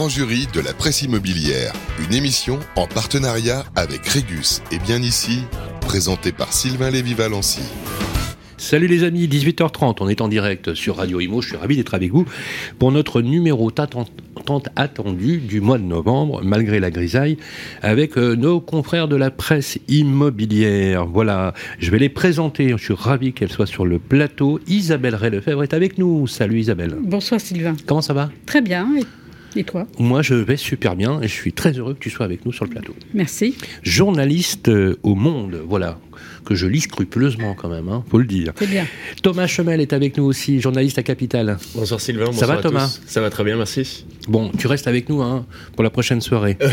grand jury de la presse immobilière, une émission en partenariat avec Régus et bien ici, présentée par Sylvain Lévy-Valency. Salut les amis, 18h30, on est en direct sur Radio Imo, je suis ravi d'être avec vous pour notre numéro tant attendu du mois de novembre, malgré la grisaille, avec euh, nos confrères de la presse immobilière. Voilà, je vais les présenter, je suis ravi qu'elles soient sur le plateau. Isabelle Ray-Lefebvre est avec nous. Salut Isabelle. Bonsoir Sylvain. Comment ça va? Très bien. Et toi Moi, je vais super bien et je suis très heureux que tu sois avec nous sur le plateau. Merci. Journaliste euh, au Monde, voilà que je lis scrupuleusement quand même, hein, faut le dire. C'est bien. Thomas Chemel est avec nous aussi, journaliste à Capital. Bonsoir Sylvain, ça va Thomas Ça va très bien, merci. Bon, tu restes avec nous hein, pour la prochaine soirée.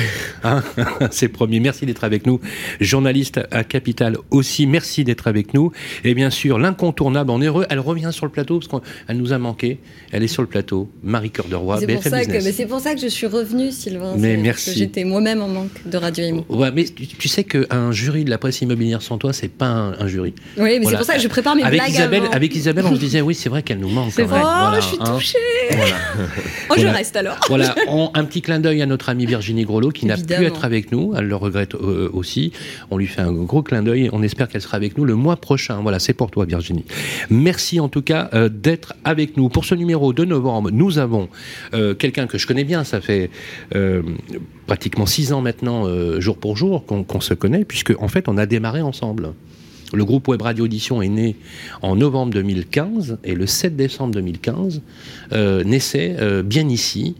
Hein C'est promis, merci d'être avec nous. Journaliste à Capital aussi, merci d'être avec nous. Et bien sûr, l'incontournable, en heureux, elle revient sur le plateau parce qu'elle nous a manqué. Elle est sur le plateau, Marie Cœur de Roi, c'est pour, ça que, c'est pour ça que je suis revenue, Sylvain. Mais merci. J'étais moi-même en manque de Radio Imo. Ouais, mais tu, tu sais qu'un jury de la presse immobilière sans toi, c'est pas un, jury. Oui, mais c'est pour ça que je prépare mes avec blagues Isabelle, avant. Avec Isabelle, on se disait, oui, c'est vrai qu'elle nous manque. C'est vrai. Oh, je suis touchée. Voilà. oh, je reste alors. Voilà, on, un petit clin d'œil à notre amie Virginie Grelot qui n'a pu être avec nous. Elle le regrette euh, aussi. On lui fait un gros clin d'œil. On espère qu'elle sera avec nous le mois prochain. Voilà, c'est pour toi, Virginie. Merci en tout cas euh, d'être avec nous. Pour ce numéro de novembre, nous avons euh, quelqu'un que je connais bien. Ça fait pratiquement six ans maintenant, euh, jour pour jour, qu'on qu se connaît, puisque en fait, on a démarré ensemble. Le groupe Web Radio Audition est né en novembre 2015 et le 7 décembre 2015 euh, naissait euh, bien ici.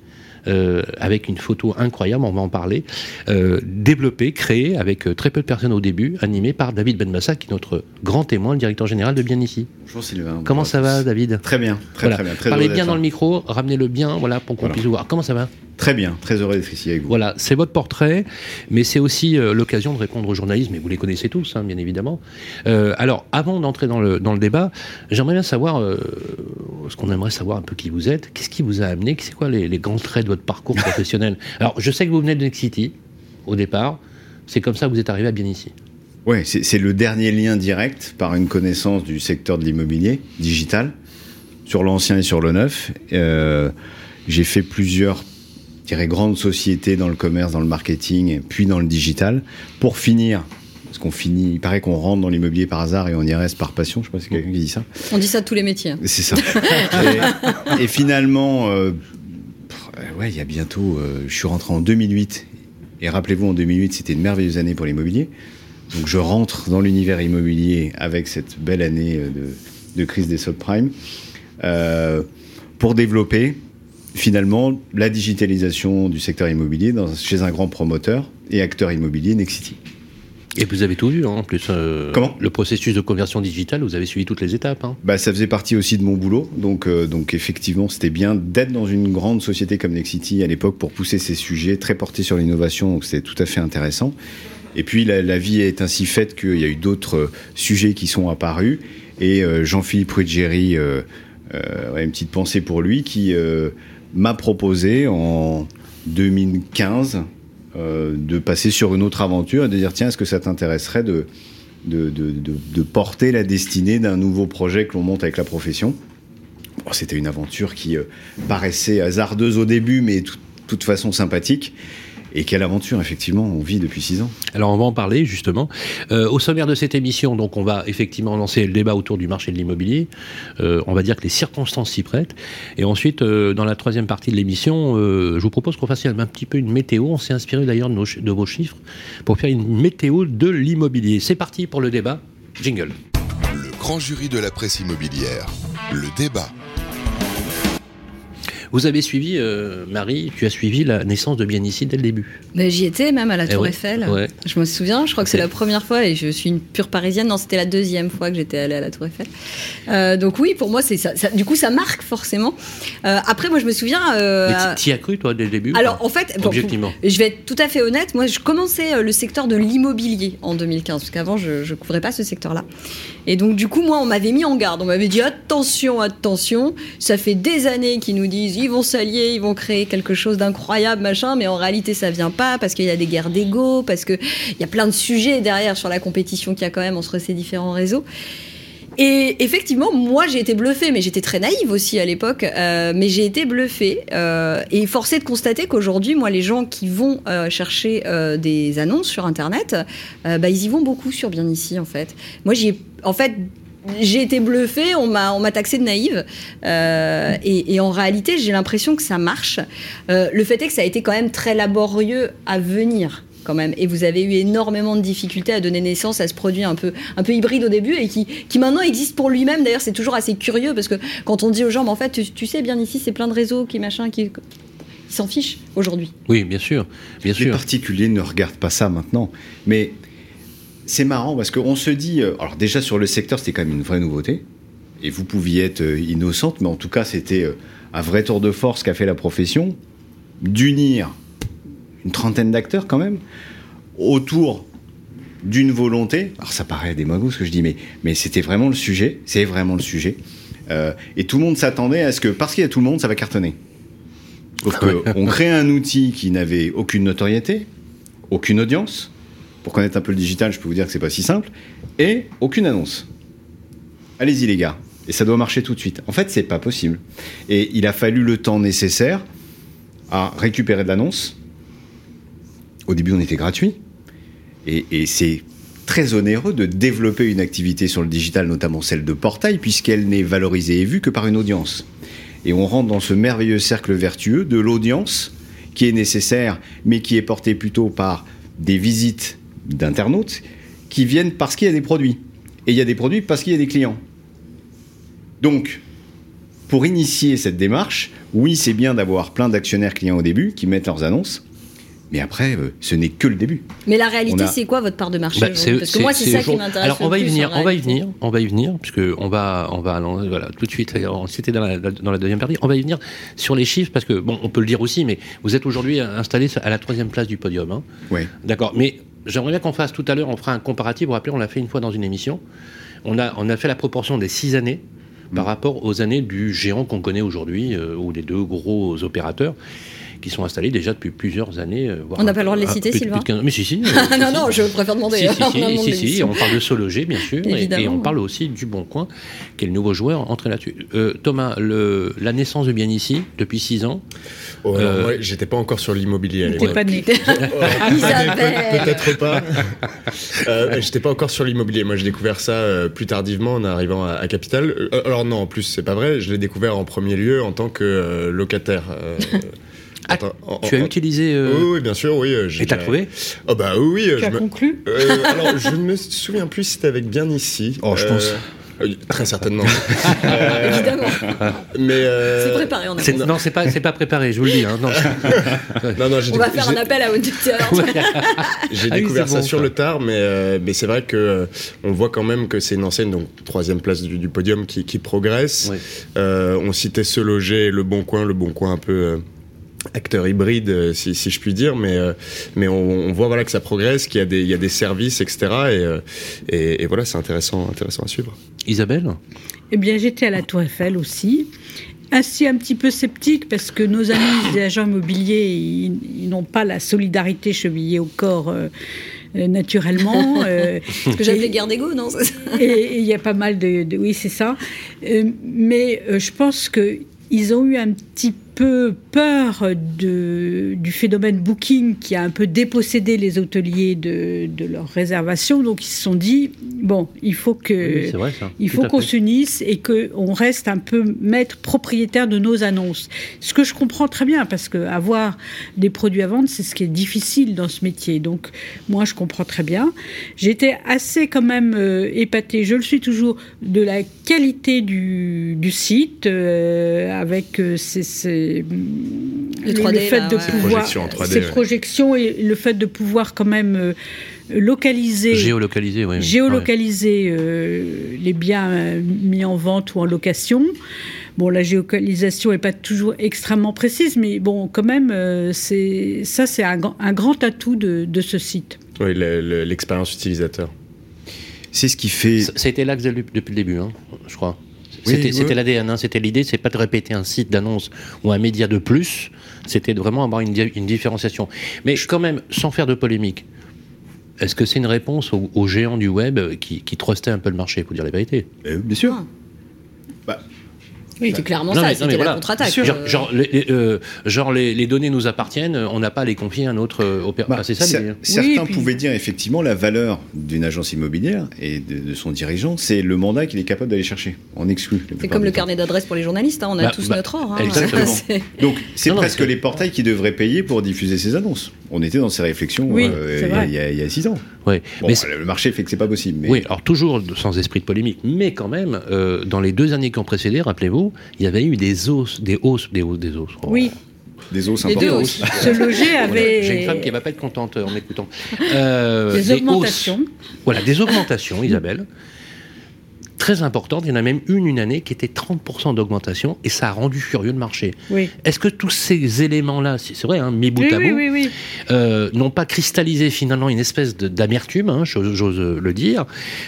Avec une photo incroyable, on va en parler, développée, créée avec très peu de personnes au début, animée par David Benbassa, qui est notre grand témoin, le directeur général de Bien Ici. Bonjour Sylvain. Comment ça va, David? Très bien, très, voilà. très bien. Très Parlez bien dans le micro, ramenez-le bien, voilà, pour qu'on voilà. puisse vous voir. Comment ça va? Très bien, très heureux d'être ici avec vous. Voilà, c'est votre portrait, mais c'est aussi euh, l'occasion de répondre aux journalistes, mais vous les connaissez tous, hein, bien évidemment. Euh, alors, avant d'entrer dans le, dans le débat, j'aimerais bien savoir, euh, ce qu'on aimerait savoir un peu qui vous êtes, qu'est-ce qui vous a amené, c'est quoi les, les, grands traits de votre parcours professionnel Alors, je sais que vous venez de Next City, au départ, c'est comme ça que vous êtes arrivé à bien ici. Oui, c'est le dernier lien direct par une connaissance du secteur de l'immobilier digital, sur l'ancien et sur le neuf. Euh, J'ai fait plusieurs dirais, grandes sociétés dans le commerce, dans le marketing, puis dans le digital, pour finir. Parce qu'on finit, il paraît qu'on rentre dans l'immobilier par hasard et on y reste par passion. Je sais pas si quelqu'un qui dit ça. On dit ça de tous les métiers. C'est ça. et, et, finalement, euh, ouais, il y a bientôt, euh, je suis rentré en 2008. Et rappelez-vous, en 2008, c'était une merveilleuse année pour l'immobilier. Donc je rentre dans l'univers immobilier avec cette belle année de, de crise des subprimes euh, pour développer finalement la digitalisation du secteur immobilier dans, chez un grand promoteur et acteur immobilier, Nexity. Et vous avez tout vu, hein, en plus. Euh, Comment? Le processus de conversion digitale, vous avez suivi toutes les étapes. Hein. Bah, ça faisait partie aussi de mon boulot. Donc, euh, donc effectivement, c'était bien d'être dans une grande société comme Nexity à l'époque pour pousser ces sujets très portés sur l'innovation. Donc, c'était tout à fait intéressant. Et puis, la, la vie est ainsi faite qu'il y a eu d'autres sujets qui sont apparus. Et euh, Jean-Philippe Ruggieri, euh, une petite pensée pour lui, qui m'a proposé en 2015 euh, de passer sur une autre aventure et de dire tiens, est-ce que ça t'intéresserait de, porter la destinée d'un nouveau projet que l'on monte avec la profession? C'était une aventure qui euh, paraissait hasardeuse au début, mais de toute façon sympathique. Et quelle aventure, effectivement, on vit depuis six ans. Alors, on va en parler, justement. Euh, au sommaire de cette émission, donc, on va effectivement lancer le débat autour du marché de l'immobilier. Euh, on va dire que les circonstances s'y prêtent. Et ensuite, euh, dans la troisième partie de l'émission, je vous propose qu'on fasse un petit peu une météo. On s'est inspiré d'ailleurs de, de, vos chiffres pour faire une météo de l'immobilier. C'est parti pour le débat. Jingle. Le grand jury de la presse immobilière. Le débat. Vous avez suivi, euh, Marie, tu as suivi la naissance de Bien ici dès le début. Mais j'y étais même à la Tour ouais, Eiffel. Ouais. Je me souviens, je crois que c'est la première fois et je suis une pure parisienne. Non, c'était la deuxième fois que j'étais allée à la Tour Eiffel. Euh, donc oui, pour moi, c'est ça, ça, Du coup, ça marque forcément. Euh, après, moi, je me souviens. T'y as cru toi dès le début Alors en fait, objectivement, bon, je vais être tout à fait honnête. Moi, je commençais le secteur de l'immobilier en 2015 parce qu'avant, je ne couvrais pas ce secteur-là. Et donc, du coup, moi, on m'avait mis en garde. On m'avait dit attention, attention. Ça fait des années qu'ils nous disent ils vont s'allier, ils vont créer quelque chose d'incroyable, machin. Mais en réalité, ça vient pas parce qu'il y a des guerres d'ego, parce qu'il y a plein de sujets derrière sur la compétition qu'il y a quand même entre ces différents réseaux. Et effectivement, moi j'ai été bluffée, mais j'étais très naïve aussi à l'époque, euh, mais j'ai été bluffée euh, et forcée de constater qu'aujourd'hui, moi, les gens qui vont euh, chercher des annonces sur Internet, bah, ils y vont beaucoup sur Bien Ici, en fait. Moi, j'ai, en fait, j'ai été bluffée, on m'a, on m'a taxé de naïve. et, et, en réalité, j'ai l'impression que ça marche. le fait est que ça a été quand même très laborieux à venir quand même. Et vous avez eu énormément de difficultés à donner naissance à ce produit un peu, un peu hybride au début et qui, qui maintenant existe pour lui-même. D'ailleurs, c'est toujours assez curieux parce que quand on dit aux gens, mais en fait, tu, sais bien ici, c'est plein de réseaux qui machin, qui s'en fichent aujourd'hui. Oui, bien sûr, bien Les particuliers ne regardent pas ça maintenant, mais c'est marrant parce qu'on se dit, euh, alors déjà sur le secteur, c'était quand même une vraie nouveauté, et vous pouviez être euh, innocente, mais en tout cas, c'était euh, un vrai tour de force qu'a fait la profession d'unir une trentaine d'acteurs quand même, autour d'une volonté. Alors ça paraît des ce que je dis, mais, mais c'était vraiment le sujet. C'est vraiment le sujet. Euh, et tout le monde s'attendait à ce que, parce qu'il y a tout le monde, ça va cartonner. Sauf qu'on crée un outil qui n'avait aucune notoriété, aucune audience. Pour connaître un peu le digital, je peux vous dire que c'est pas si simple. Et aucune annonce. Allez-y les gars. Et ça doit marcher tout de suite. En fait, c'est pas possible. Et il a fallu le temps nécessaire à récupérer de l'annonce, au début, on était gratuit. Et, c'est très onéreux de développer une activité sur le digital, notamment celle de portail, puisqu'elle n'est valorisée et vue que par une audience. Et on rentre dans ce merveilleux cercle vertueux de l'audience qui est nécessaire, mais qui est portée plutôt par des visites d'internautes qui viennent parce qu'il y a des produits. Et il y a des produits parce qu'il y a des clients. Donc, pour initier cette démarche, oui, c'est bien d'avoir plein d'actionnaires clients au début qui mettent leurs annonces, mais après, euh, ce n'est que le début. Mais la réalité, c'est quoi votre part de marché bah, Parce que moi, c'est ça qui m'intéresse. Alors, on va y venir, on va y venir, on va y venir, puisque on va, on va, voilà, tout de suite. C'était dans la, dans la deuxième partie. On va y venir sur les chiffres, parce que bon, on peut le dire aussi, mais vous êtes aujourd'hui installé à la troisième place du podium. Hein. Oui. D'accord. Mais j'aimerais bien qu'on fasse tout à l'heure, on fera un comparatif. Vous vous rappelez, on l'a fait une fois dans une émission. On a, on a fait la proportion des six années par mm. rapport aux années du géant qu'on connaît aujourd'hui, euh, ou des deux gros opérateurs qui sont installés déjà depuis plusieurs années. Euh, on n'a pas le droit de les citer, Sylvain Mais si, si. non, non, je préfère demander. Si, si, si, on parle de Sologer, bien sûr, et, on parle aussi du Bon Coin, qui est le nouveau joueur entré là-dessus. Euh, Thomas, le, la naissance de Bien Ici, depuis six ans. Oh, euh, j'étais pas encore sur l'immobilier à l'époque. pas né. Peut-être pas. euh, j'étais pas encore sur l'immobilier. Moi, j'ai découvert ça plus tardivement en arrivant à, à Capital. alors non, en plus, c'est pas vrai. Je l'ai découvert en premier lieu en tant que locataire. Ah, tu as utilisé. Euh, oui, bien sûr, oui. Et t'as trouvé Oh, bah oui, oui. Tu as conclu Alors, je ne me souviens plus si c'était avec Bien Ici. Oh, je pense. Euh, très certainement. Évidemment. Mais euh... c'est préparé. On a non, c'est pas c'est pas préparé. Je vous le dis. Hein, non. non, non on va faire un appel à auditeur. j'ai ah découvert ça sur le tard, mais euh, mais c'est vrai que on voit quand même que c'est une enseigne donc troisième place du, du podium qui, qui progresse. on citait ce loger, le Bon Coin, le Bon Coin un peu acteur hybride, euh, si, je puis dire, mais, euh, mais on, voit voilà, que ça progresse, qu'il y, a des, il y a des services, etc. Euh, et, et, voilà, c'est intéressant, intéressant à suivre. Isabelle? Eh bien, j'étais à la Tour Eiffel aussi. Ainsi un petit peu sceptique parce que nos amis des agents immobiliers, ils, n'ont pas la solidarité chevillée au corps. naturellement. Ce que j'appelais guerre d'ego, non? Et il y a pas mal de... oui, c'est ça. mais je pense qu'ils ont eu un petit peu peu peur de, du phénomène booking qui a un peu dépossédé les hôteliers de, de leur réservation. Donc ils se sont dit bon, il faut que il faut qu'on s'unisse et qu'on reste un peu maître propriétaire de nos annonces. Ce que je comprends très bien parce que avoir des produits à vendre, c'est ce qui est difficile dans ce métier. Donc moi je comprends très bien. J'étais assez quand même euh, épatée, je le suis toujours, de la qualité du, du site euh, avec euh, ces le, 3D, fait de pouvoir ces projections et le fait de pouvoir quand même euh, localiser géolocaliser oui, géolocaliser euh, les biens euh, mis en vente ou en location Bon, la géolocalisation n'est pas toujours extrêmement précise, mais bon, quand même, c'est ça, c'est un, un, grand atout de, de ce site. Oui, l'expérience utilisateur. C'est ce qui fait. Ça, a été l'axe depuis le début, hein, je crois c'était l'ADN, hein, c'était l'idée, c'est pas de répéter un site d'annonce ou un média de plus, c'était de vraiment avoir une, une différenciation. Mais quand même, sans faire de polémique, Est-ce que c'est une réponse aux, géants du web qui, qui trustaient un peu le marché, pour dire la vérité? Eh, Bien sûr. Ah. Bah, oui, c'est clairement ça, c'était la contre-attaque. Genre, euh. genre, les, les, données nous appartiennent, on n'a pas à les confier à un autre euh, opérateur. Bah, c'est ça Certains pouvaient dire effectivement la valeur d'une agence immobilière et de, son dirigeant, c'est le mandat qu'il est capable d'aller chercher en exclu. C'est comme le carnet d'adresse pour les journalistes, hein, on a bah, tous notre or. Hein. Exactement. Donc c'est presque les portails qui devraient payer pour diffuser ces annonces. On était dans ces réflexions euh, il, y a, six ans. Oui. mais le marché fait que c'est pas possible. Oui, alors toujours sans esprit de polémique, mais quand même, dans les deux années qui ont précédé, rappelez-vous, il y avait eu des os, des hausses, des hausses, des os. Oh. Oui. Des os importants. Ce loger avait. J'ai une femme qui va pas être contente en m'écoutant. Euh, des, augmentations. Voilà, des augmentations, Isabelle très importante. Il y en a même une une année qui était 30% d'augmentation et ça a rendu furieux le marché. Oui. Est-ce que tous ces éléments-là, c'est vrai, hein, mis bout à bout, euh, n'ont pas cristallisé finalement une espèce d'amertume, hein, j'ose le dire,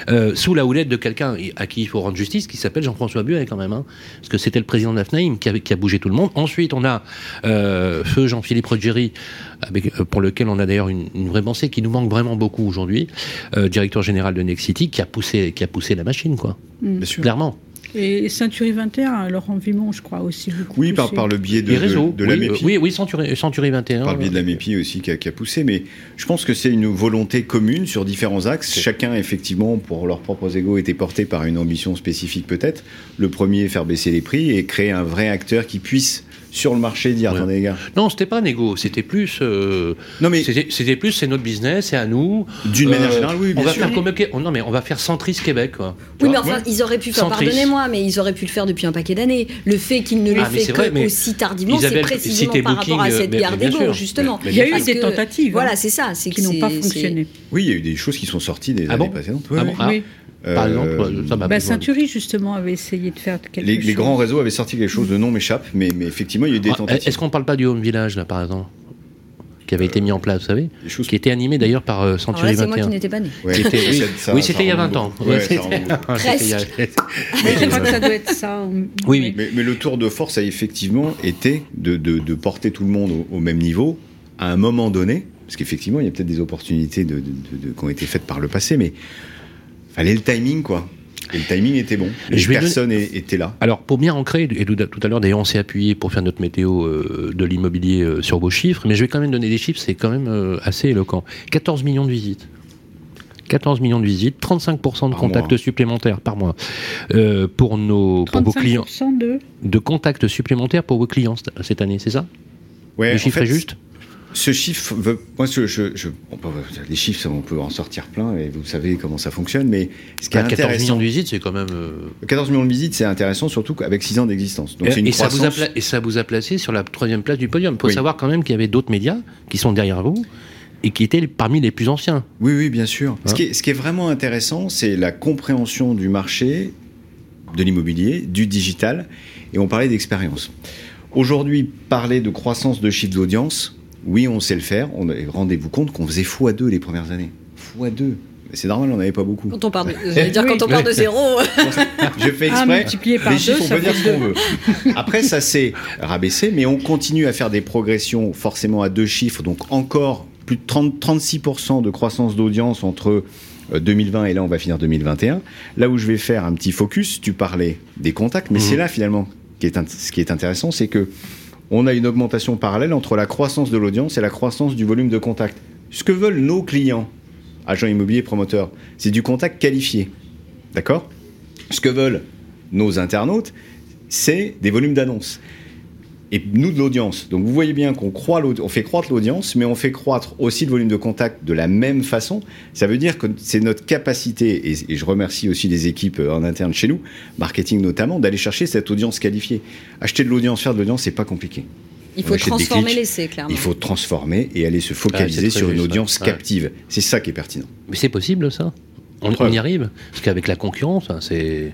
euh, sous la houlette de quelqu'un à qui il faut rendre justice, qui s'appelle Jean-François Buet quand même, hein, parce que c'était le président de la FNAIM qui a, qui a, bougé tout le monde. Ensuite, on a euh, feu Jean-Philippe Rogeri, pour lequel on a d'ailleurs une, vraie pensée qui nous manque vraiment beaucoup aujourd'hui, directeur général de Nexity, qui a poussé, qui a poussé la machine, quoi. Mm. Clairement. Et Century 21, Laurent Vimon, je crois aussi. Oui, par, par le biais de, de, la MEPI. Oui, oui Century, 21. Par le biais de la MEPI aussi qui a, poussé. Mais je pense que c'est une volonté commune sur différents axes. Chacun, effectivement, pour leurs propres égaux, était porté par une ambition spécifique peut-être. Le premier, faire baisser les prix et créer un vrai acteur qui puisse sur le marché dire attendez les gars. Non c'était pas négo c'était plus euh, non mais c'était plus c'est notre business c'est à nous. D'une manière euh, générale oui bien on va faire comme oh, non mais on va faire Centris Québec quoi. Oui mais enfin ils auraient pu faire pardonnez-moi mais ils auraient pu le faire depuis un paquet d'années. Le fait qu'ils ne le ah, fait que aussi tardivement c'est précisément par rapport à cette guerre d'ego justement. Il y a eu des tentatives voilà hein, c'est ça c'est qui n'ont pas fonctionné. Oui il y a eu des choses qui sont sorties des ah années précédentes. Ah par exemple, ça m'a bah, Century, justement, avait essayé de faire quelque les, chose. Les grands réseaux avaient sorti quelque chose, de nom m'échappe, mais, mais effectivement, il y a eu des ah, tentatives. Est-ce qu'on ne parle pas du Home Village, là, par exemple qui avait été mis en place, vous savez, qui était animé d'ailleurs par euh, Century 21. C'est moi qui n'étais pas né. oui, c'était il y a 20 ans. Presque. Je crois que ça doit être ça. Oui, mais, mais, le tour de force a effectivement été de, de, de porter tout le monde au, au, même niveau à un moment donné, parce qu'effectivement, il y a peut-être des opportunités de, qui ont été faites par le passé, mais fallait le timing, quoi. Et le timing était bon. Les personnes étaient là. Alors, pour bien ancrer, et tout à l'heure, d'ailleurs, on s'est appuyé pour faire notre météo euh, de l'immobilier euh, sur vos chiffres, mais je vais quand même donner des chiffres, c'est quand même euh, assez éloquent. 14 millions de visites. 14 millions de visites, 35% de contacts supplémentaires par mois pour nos pour vos clients. De... de contacts supplémentaires pour vos clients cette année, c'est ça? Ouais, Le chiffre est juste? Ce chiffre, moi, je, je, les chiffres, on peut en sortir plein, et vous savez comment ça fonctionne, mais ce qui est 14 millions de visites, c'est quand même. 14 euh, millions de visites, c'est intéressant, surtout avec 6 ans d'existence. Donc et, une et, ça vous a et ça vous a placé sur la troisième place du podium. Il faut savoir quand même qu'il y avait d'autres médias qui sont derrière vous et qui étaient parmi les plus anciens. Oui, oui, bien sûr. ce, hein qui est, ce qui est vraiment intéressant, c'est la compréhension du marché, de l'immobilier, du digital, et on parlait d'expérience. Aujourd'hui, parler de croissance de chiffre d'audience, oui, on sait le faire. Rendez-vous compte qu'on faisait x2 les premières années. x2. C'est normal, on n'avait pas beaucoup. Quand on part de, dire quand on part de zéro. Je fais ah, exprès. par les chiffres, on peut dire ce qu'on veut. Après, ça s'est rabaissé, mais on continue à faire des progressions forcément à deux chiffres, donc encore plus de 30, 36% de croissance d'audience entre 2020 euh, et là on va finir 2021. Là où je vais faire un petit focus, tu parlais des contacts, mais mmh. c'est là finalement qui est, ce qui est intéressant, c'est que on a une augmentation parallèle entre la croissance de l'audience et la croissance du volume de contact. Ce que veulent nos clients, agents immobiliers, promoteurs, c'est du contact qualifié. D'accord? Ce que veulent nos internautes, c'est des volumes d'annonces et nous de l'audience. Donc vous voyez bien qu'on on fait croître l'audience, mais on fait croître aussi le volume de contact de la même façon. Ça veut dire que c'est notre capacité, et, je remercie aussi les équipes euh, en interne chez nous, marketing notamment, d'aller chercher cette audience qualifiée. Acheter de l'audience, faire de l'audience, c'est pas compliqué. Il faut transformer l'essai, clairement. Il faut transformer et aller se focaliser ah, sur une audience captive. C'est ça qui est pertinent. Mais c'est possible, ça? On, y arrive? Parce qu'avec la concurrence, hein, c'est...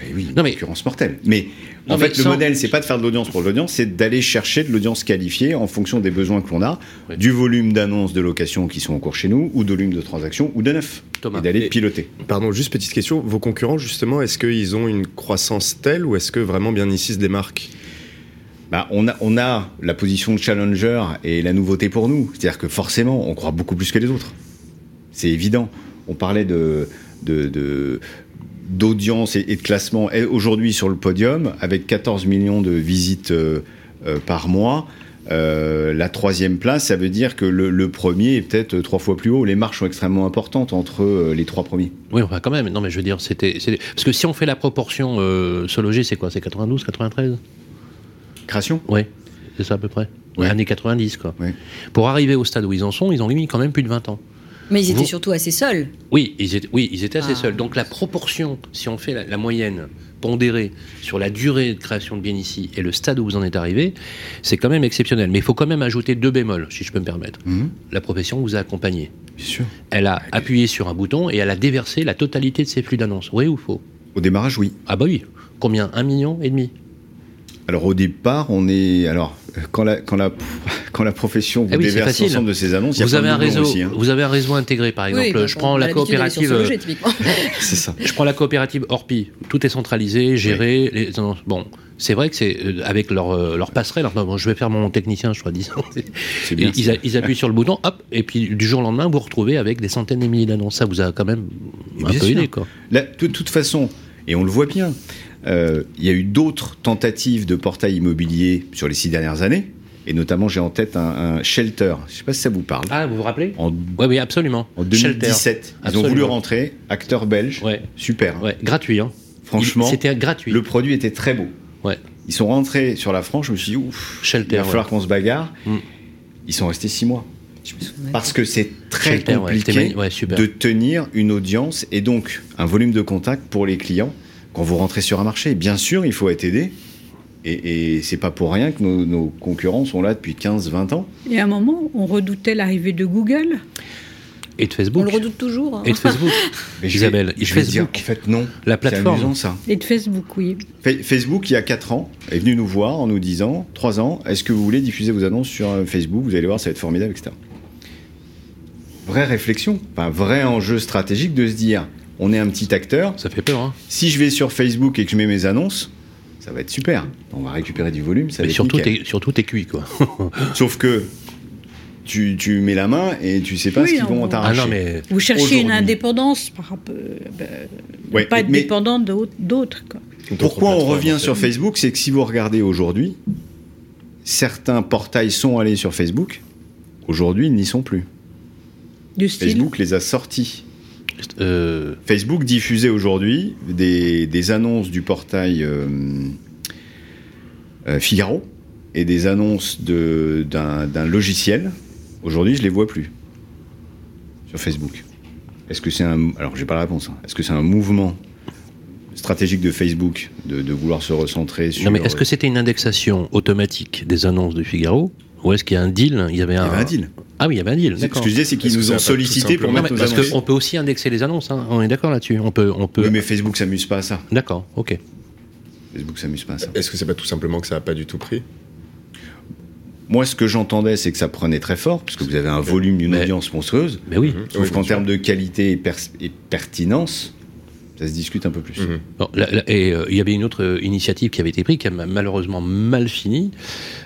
Ah, oui, non, mais, concurrence mortelle. Mais en fait, le modèle, c'est pas de faire de l'audience pour l'audience, c'est d'aller chercher de l'audience qualifiée en fonction des besoins que l'on a, du volume d'annonces de location qui sont en cours chez nous, ou de volume de transactions, ou de neuf. Et d'aller piloter. Pardon, juste petite question. Vos concurrents, justement, est-ce qu'ils ont une croissance telle ou est-ce que vraiment bien ici se démarquent? Bah, on, a, on a la position de challenger et la nouveauté pour nous. C'est-à-dire que forcément, on croit beaucoup plus que les autres. C'est évident. On parlait de, d'audience et, de classement aujourd'hui sur le podium, avec 14 millions de visites euh, euh, par mois. Euh, la troisième place, ça veut dire que le, premier est peut-être trois fois plus haut. Les marches sont extrêmement importantes entre les trois premiers. Oui, enfin quand même. Non, mais je veux dire, c'était parce que si on fait la proportion euh, loger, c'est quoi? C'est 92, 93 Création Oui, c'est ça à peu près. Ouais. Années 90, quoi. Pour arriver au stade où ils en sont, ils ont mis quand même plus de 20 ans. Mais ils étaient surtout assez seuls. Oui, ils étaient, oui, ils étaient assez ah. seuls. Donc la proportion, si on fait la, moyenne pondérée sur la durée de création de bien ici et le stade où vous en êtes arrivé, c'est quand même exceptionnel. Mais il faut quand même ajouter deux bémols, si je peux me permettre. Mhm. La profession vous a accompagné. Bien sûr. Elle a appuyé sur un bouton et elle a déversé la totalité de ses flux d'annonces. Oui ou faux? Au démarrage, oui. Ah bah oui. Combien? Un million et demi? Alors au départ, on est alors quand la quand la quand la profession vous ah déverse l'ensemble de ces annonces, vous avez un réseau, hein. vous avez un réseau intégré par exemple. je prends la coopérative. c'est ça. Je prends la coopérative Orpi. Tout est centralisé, géré. Les, bon, c'est vrai que c'est euh, avec leur, euh, leur passerelle. je vais faire mon technicien, je crois, disons. Bien, ils, ils, appuient sur le bouton, hop, et puis du jour au lendemain, vous vous retrouvez avec des centaines de milliers d'annonces. Ça vous a quand même un peu aidé, quoi. de toute façon, et on le voit bien, euh, il y a eu d'autres tentatives de portail immobilier sur les six dernières années. Et notamment, j'ai en tête un, shelter. Je ne sais pas si ça vous parle. Ah, vous vous rappelez? Oui, oui, absolument. En 2017, ils ont voulu rentrer, acteur belge. Ouais. Super. Ouais. Gratuit. Hein. Franchement, c'était gratuit. Le produit était très beau. Ouais. Ils sont rentrés sur la France. Je me suis dit, ouf, shelter, il va falloir qu'on se bagarre. Mm. Ils sont restés six mois. Parce que c'est très compliqué de tenir une audience et donc un volume de contact pour les clients quand vous rentrez sur un marché. Bien sûr, il faut être aidé. Et, et c'est pas pour rien que nos, concurrents sont là depuis 15-20 ans. Et à un moment, on redoutait l'arrivée de Google. Et de Facebook. On le redoute toujours. Hein. Et de Facebook. Isabelle, je vais dire, en fait, non. La plateforme. Amusant, ça. Et de Facebook, oui. Facebook, il y a 4 ans, est venu nous voir en nous disant 3 ans, est-ce que vous voulez diffuser vos annonces sur euh, Facebook? Vous allez voir, ça va être formidable, etc. Vraie réflexion, un vrai enjeu stratégique de se dire on est un petit acteur. Ça fait peur. Hein. Si je vais sur Facebook et que je mets mes annonces, ça va être super. On va récupérer du volume. Ça Mais surtout, t'es, surtout, t'es cuit, quoi. Sauf que tu, tu, mets la main et tu sais pas ce qu'ils vont t'arracher. Ah mais... Vous cherchez une indépendance par rapport, ben, pas être dépendant d'autres. Pourquoi on revient sur Facebook C'est que si vous regardez aujourd'hui, certains portails sont allés sur Facebook. Aujourd'hui, ils n'y sont plus. Facebook les a sortis euh, Facebook diffusait aujourd'hui des, annonces du portail euh, euh, Figaro et des annonces d'un logiciel. Aujourd'hui, je les vois plus sur Facebook. Est-ce que c'est un alors j'ai pas la réponse. Hein. Est-ce que c'est un mouvement stratégique de Facebook de, vouloir se recentrer sur. Non mais est-ce que c'était une indexation automatique des annonces de Figaro ou est-ce qu'il y a un deal? Il y avait un, un deal. Ah oui, il y avait un deal. Ce que je disais, c'est qu'ils nous ont sollicité pour mettre nos Parce qu'on peut aussi indexer les annonces. Hein. On est d'accord là-dessus. On peut, on peut. Oui, mais Facebook s'amuse pas à ça. D'accord. Ok. Facebook s'amuse pas à ça. Est-ce que c'est pas tout simplement que ça n'a pas du tout pris? Moi, ce que j'entendais, c'est que ça prenait très fort, puisque vous avez un volume d'une audience monstrueuse. Mais oui. Sauf qu'en termes de qualité et pertinence, ça se discute un peu plus. Mhm. et euh, il y avait une autre euh, initiative qui avait été prise, qui a malheureusement mal fini.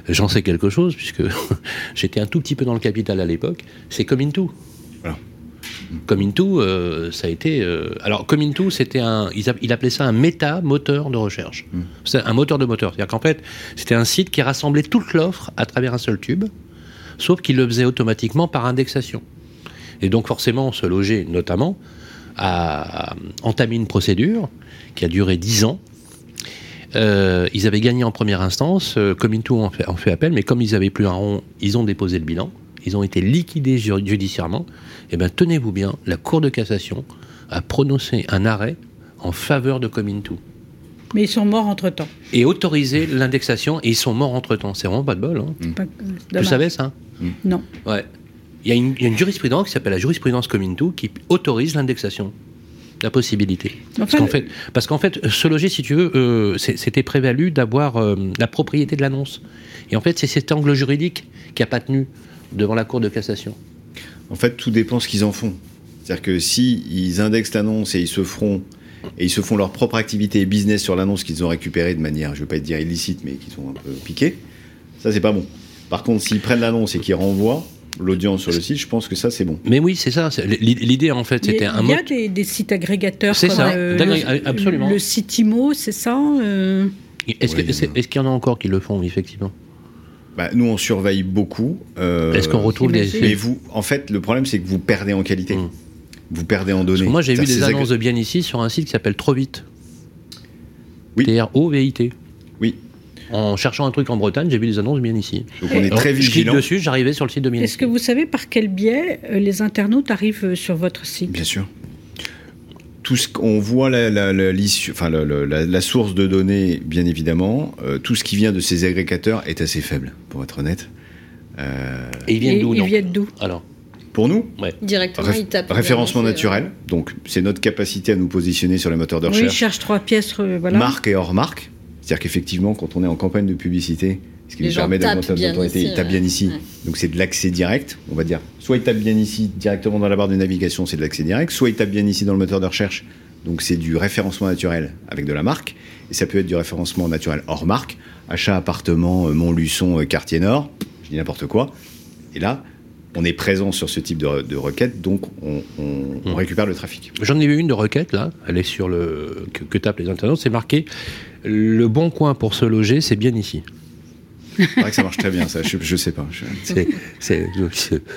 J'en sais quelque chose, puisque j'étais un tout petit peu dans le capital à l'époque. C'est Cominto. Voilà. Cominto, euh, ça a été. alors, Cominto, c'était un. Il, appelait ça un méta-moteur de recherche. Mhm. C'est un moteur de moteur. C'est-à-dire qu'en fait, c'était un site qui rassemblait toute l'offre à travers un seul tube, sauf qu'il le faisait automatiquement par indexation. Et donc, forcément, se loger, notamment, a entamé une procédure qui a duré dix ans. Euh, ils avaient gagné en première instance, euh, comme tout en fait, en fait appel, mais comme ils n'avaient plus un rond, ils ont déposé le bilan, ils ont été liquidés judiciairement. Et eh bien, tenez-vous bien, la Cour de cassation a prononcé un arrêt en faveur de Comintou. Mais ils sont morts entre-temps. Et autorisé l'indexation, et ils sont morts entre-temps. C'est vraiment pas de bol. Hein. Mmh. Vous savez ça? Non. Ouais il y, a une, jurisprudence qui s'appelle la jurisprudence Comintou qui autorise l'indexation. La possibilité. parce qu'en fait, parce qu'en fait, se loger, si tu veux, euh, c'était prévalu d'avoir euh, la propriété de l'annonce. Et en fait, c'est cet angle juridique qui n'a pas tenu devant la Cour de cassation. En fait, tout dépend ce qu'ils en font. C'est-à-dire que si ils indexent l'annonce et ils se feront et ils se font leur propre activité et business sur l'annonce qu'ils ont récupérée de manière, je ne veux pas dire illicite, mais qui sont un peu piqués, ça c'est pas bon. Par contre, s'ils prennent l'annonce et qu'ils renvoient, l'audience sur le site, je pense que ça, c'est bon. Mais oui, c'est ça. L'idée, en fait, c'était un Il y a des, des, sites agrégateurs. C'est ça, le, absolument. Le Citimo, c'est ça Est-ce qu'il y en a encore qui le font, effectivement? Bah, nous, on surveille beaucoup. Est-ce qu'on retrouve des... Mais vous, en fait, le problème, c'est que vous perdez en qualité. Mmh. Vous perdez en données. Moi, j'ai vu des annonces de bien ici sur un site qui s'appelle Trop Vite. Oui. T-R-O-V-I-T. Oui. En cherchant un truc en Bretagne, j'ai vu des annonces bien ici. Donc on est très vigilant. Je dessus, j'arrivais sur le site de bien Est-ce que vous savez par quel biais euh, les internautes arrivent euh, sur votre site? Bien sûr. Tout ce qu'on voit la, la, la, enfin, la, source de données, bien évidemment. Euh, tout ce qui vient de ces agrégateurs est assez faible, pour être honnête. Et ils viennent d'où Ils viennent d'où? Alors pour nous, directement, tape référencement naturel. Donc, c'est notre capacité à nous positionner sur les moteurs de recherche. Oui, cherche trois pièces, voilà. Marque et hors marque. C'est-à-dire qu'effectivement, quand on est en campagne de publicité, ce qui nous permet d'augmenter notre autorité, il tape bien ici. Donc c'est de l'accès direct, on va dire. Soit il tape bien ici directement dans la barre de navigation, c'est de l'accès direct. Soit il tape bien ici dans le moteur de recherche, donc c'est du référencement naturel avec de la marque. Et ça peut être du référencement naturel hors marque. Achat appartement euh, Montluçon, euh, quartier nord, je dis n'importe quoi. Et là, on est présent sur ce type de, requête, donc on, hmm. récupère le trafic. J'en ai vu une de requête là, elle est sur le que, que tapent les internautes, c'est marqué le bon coin pour se loger, c'est bien ici. C'est vrai que ça marche très bien, ça. Je, ne sais pas.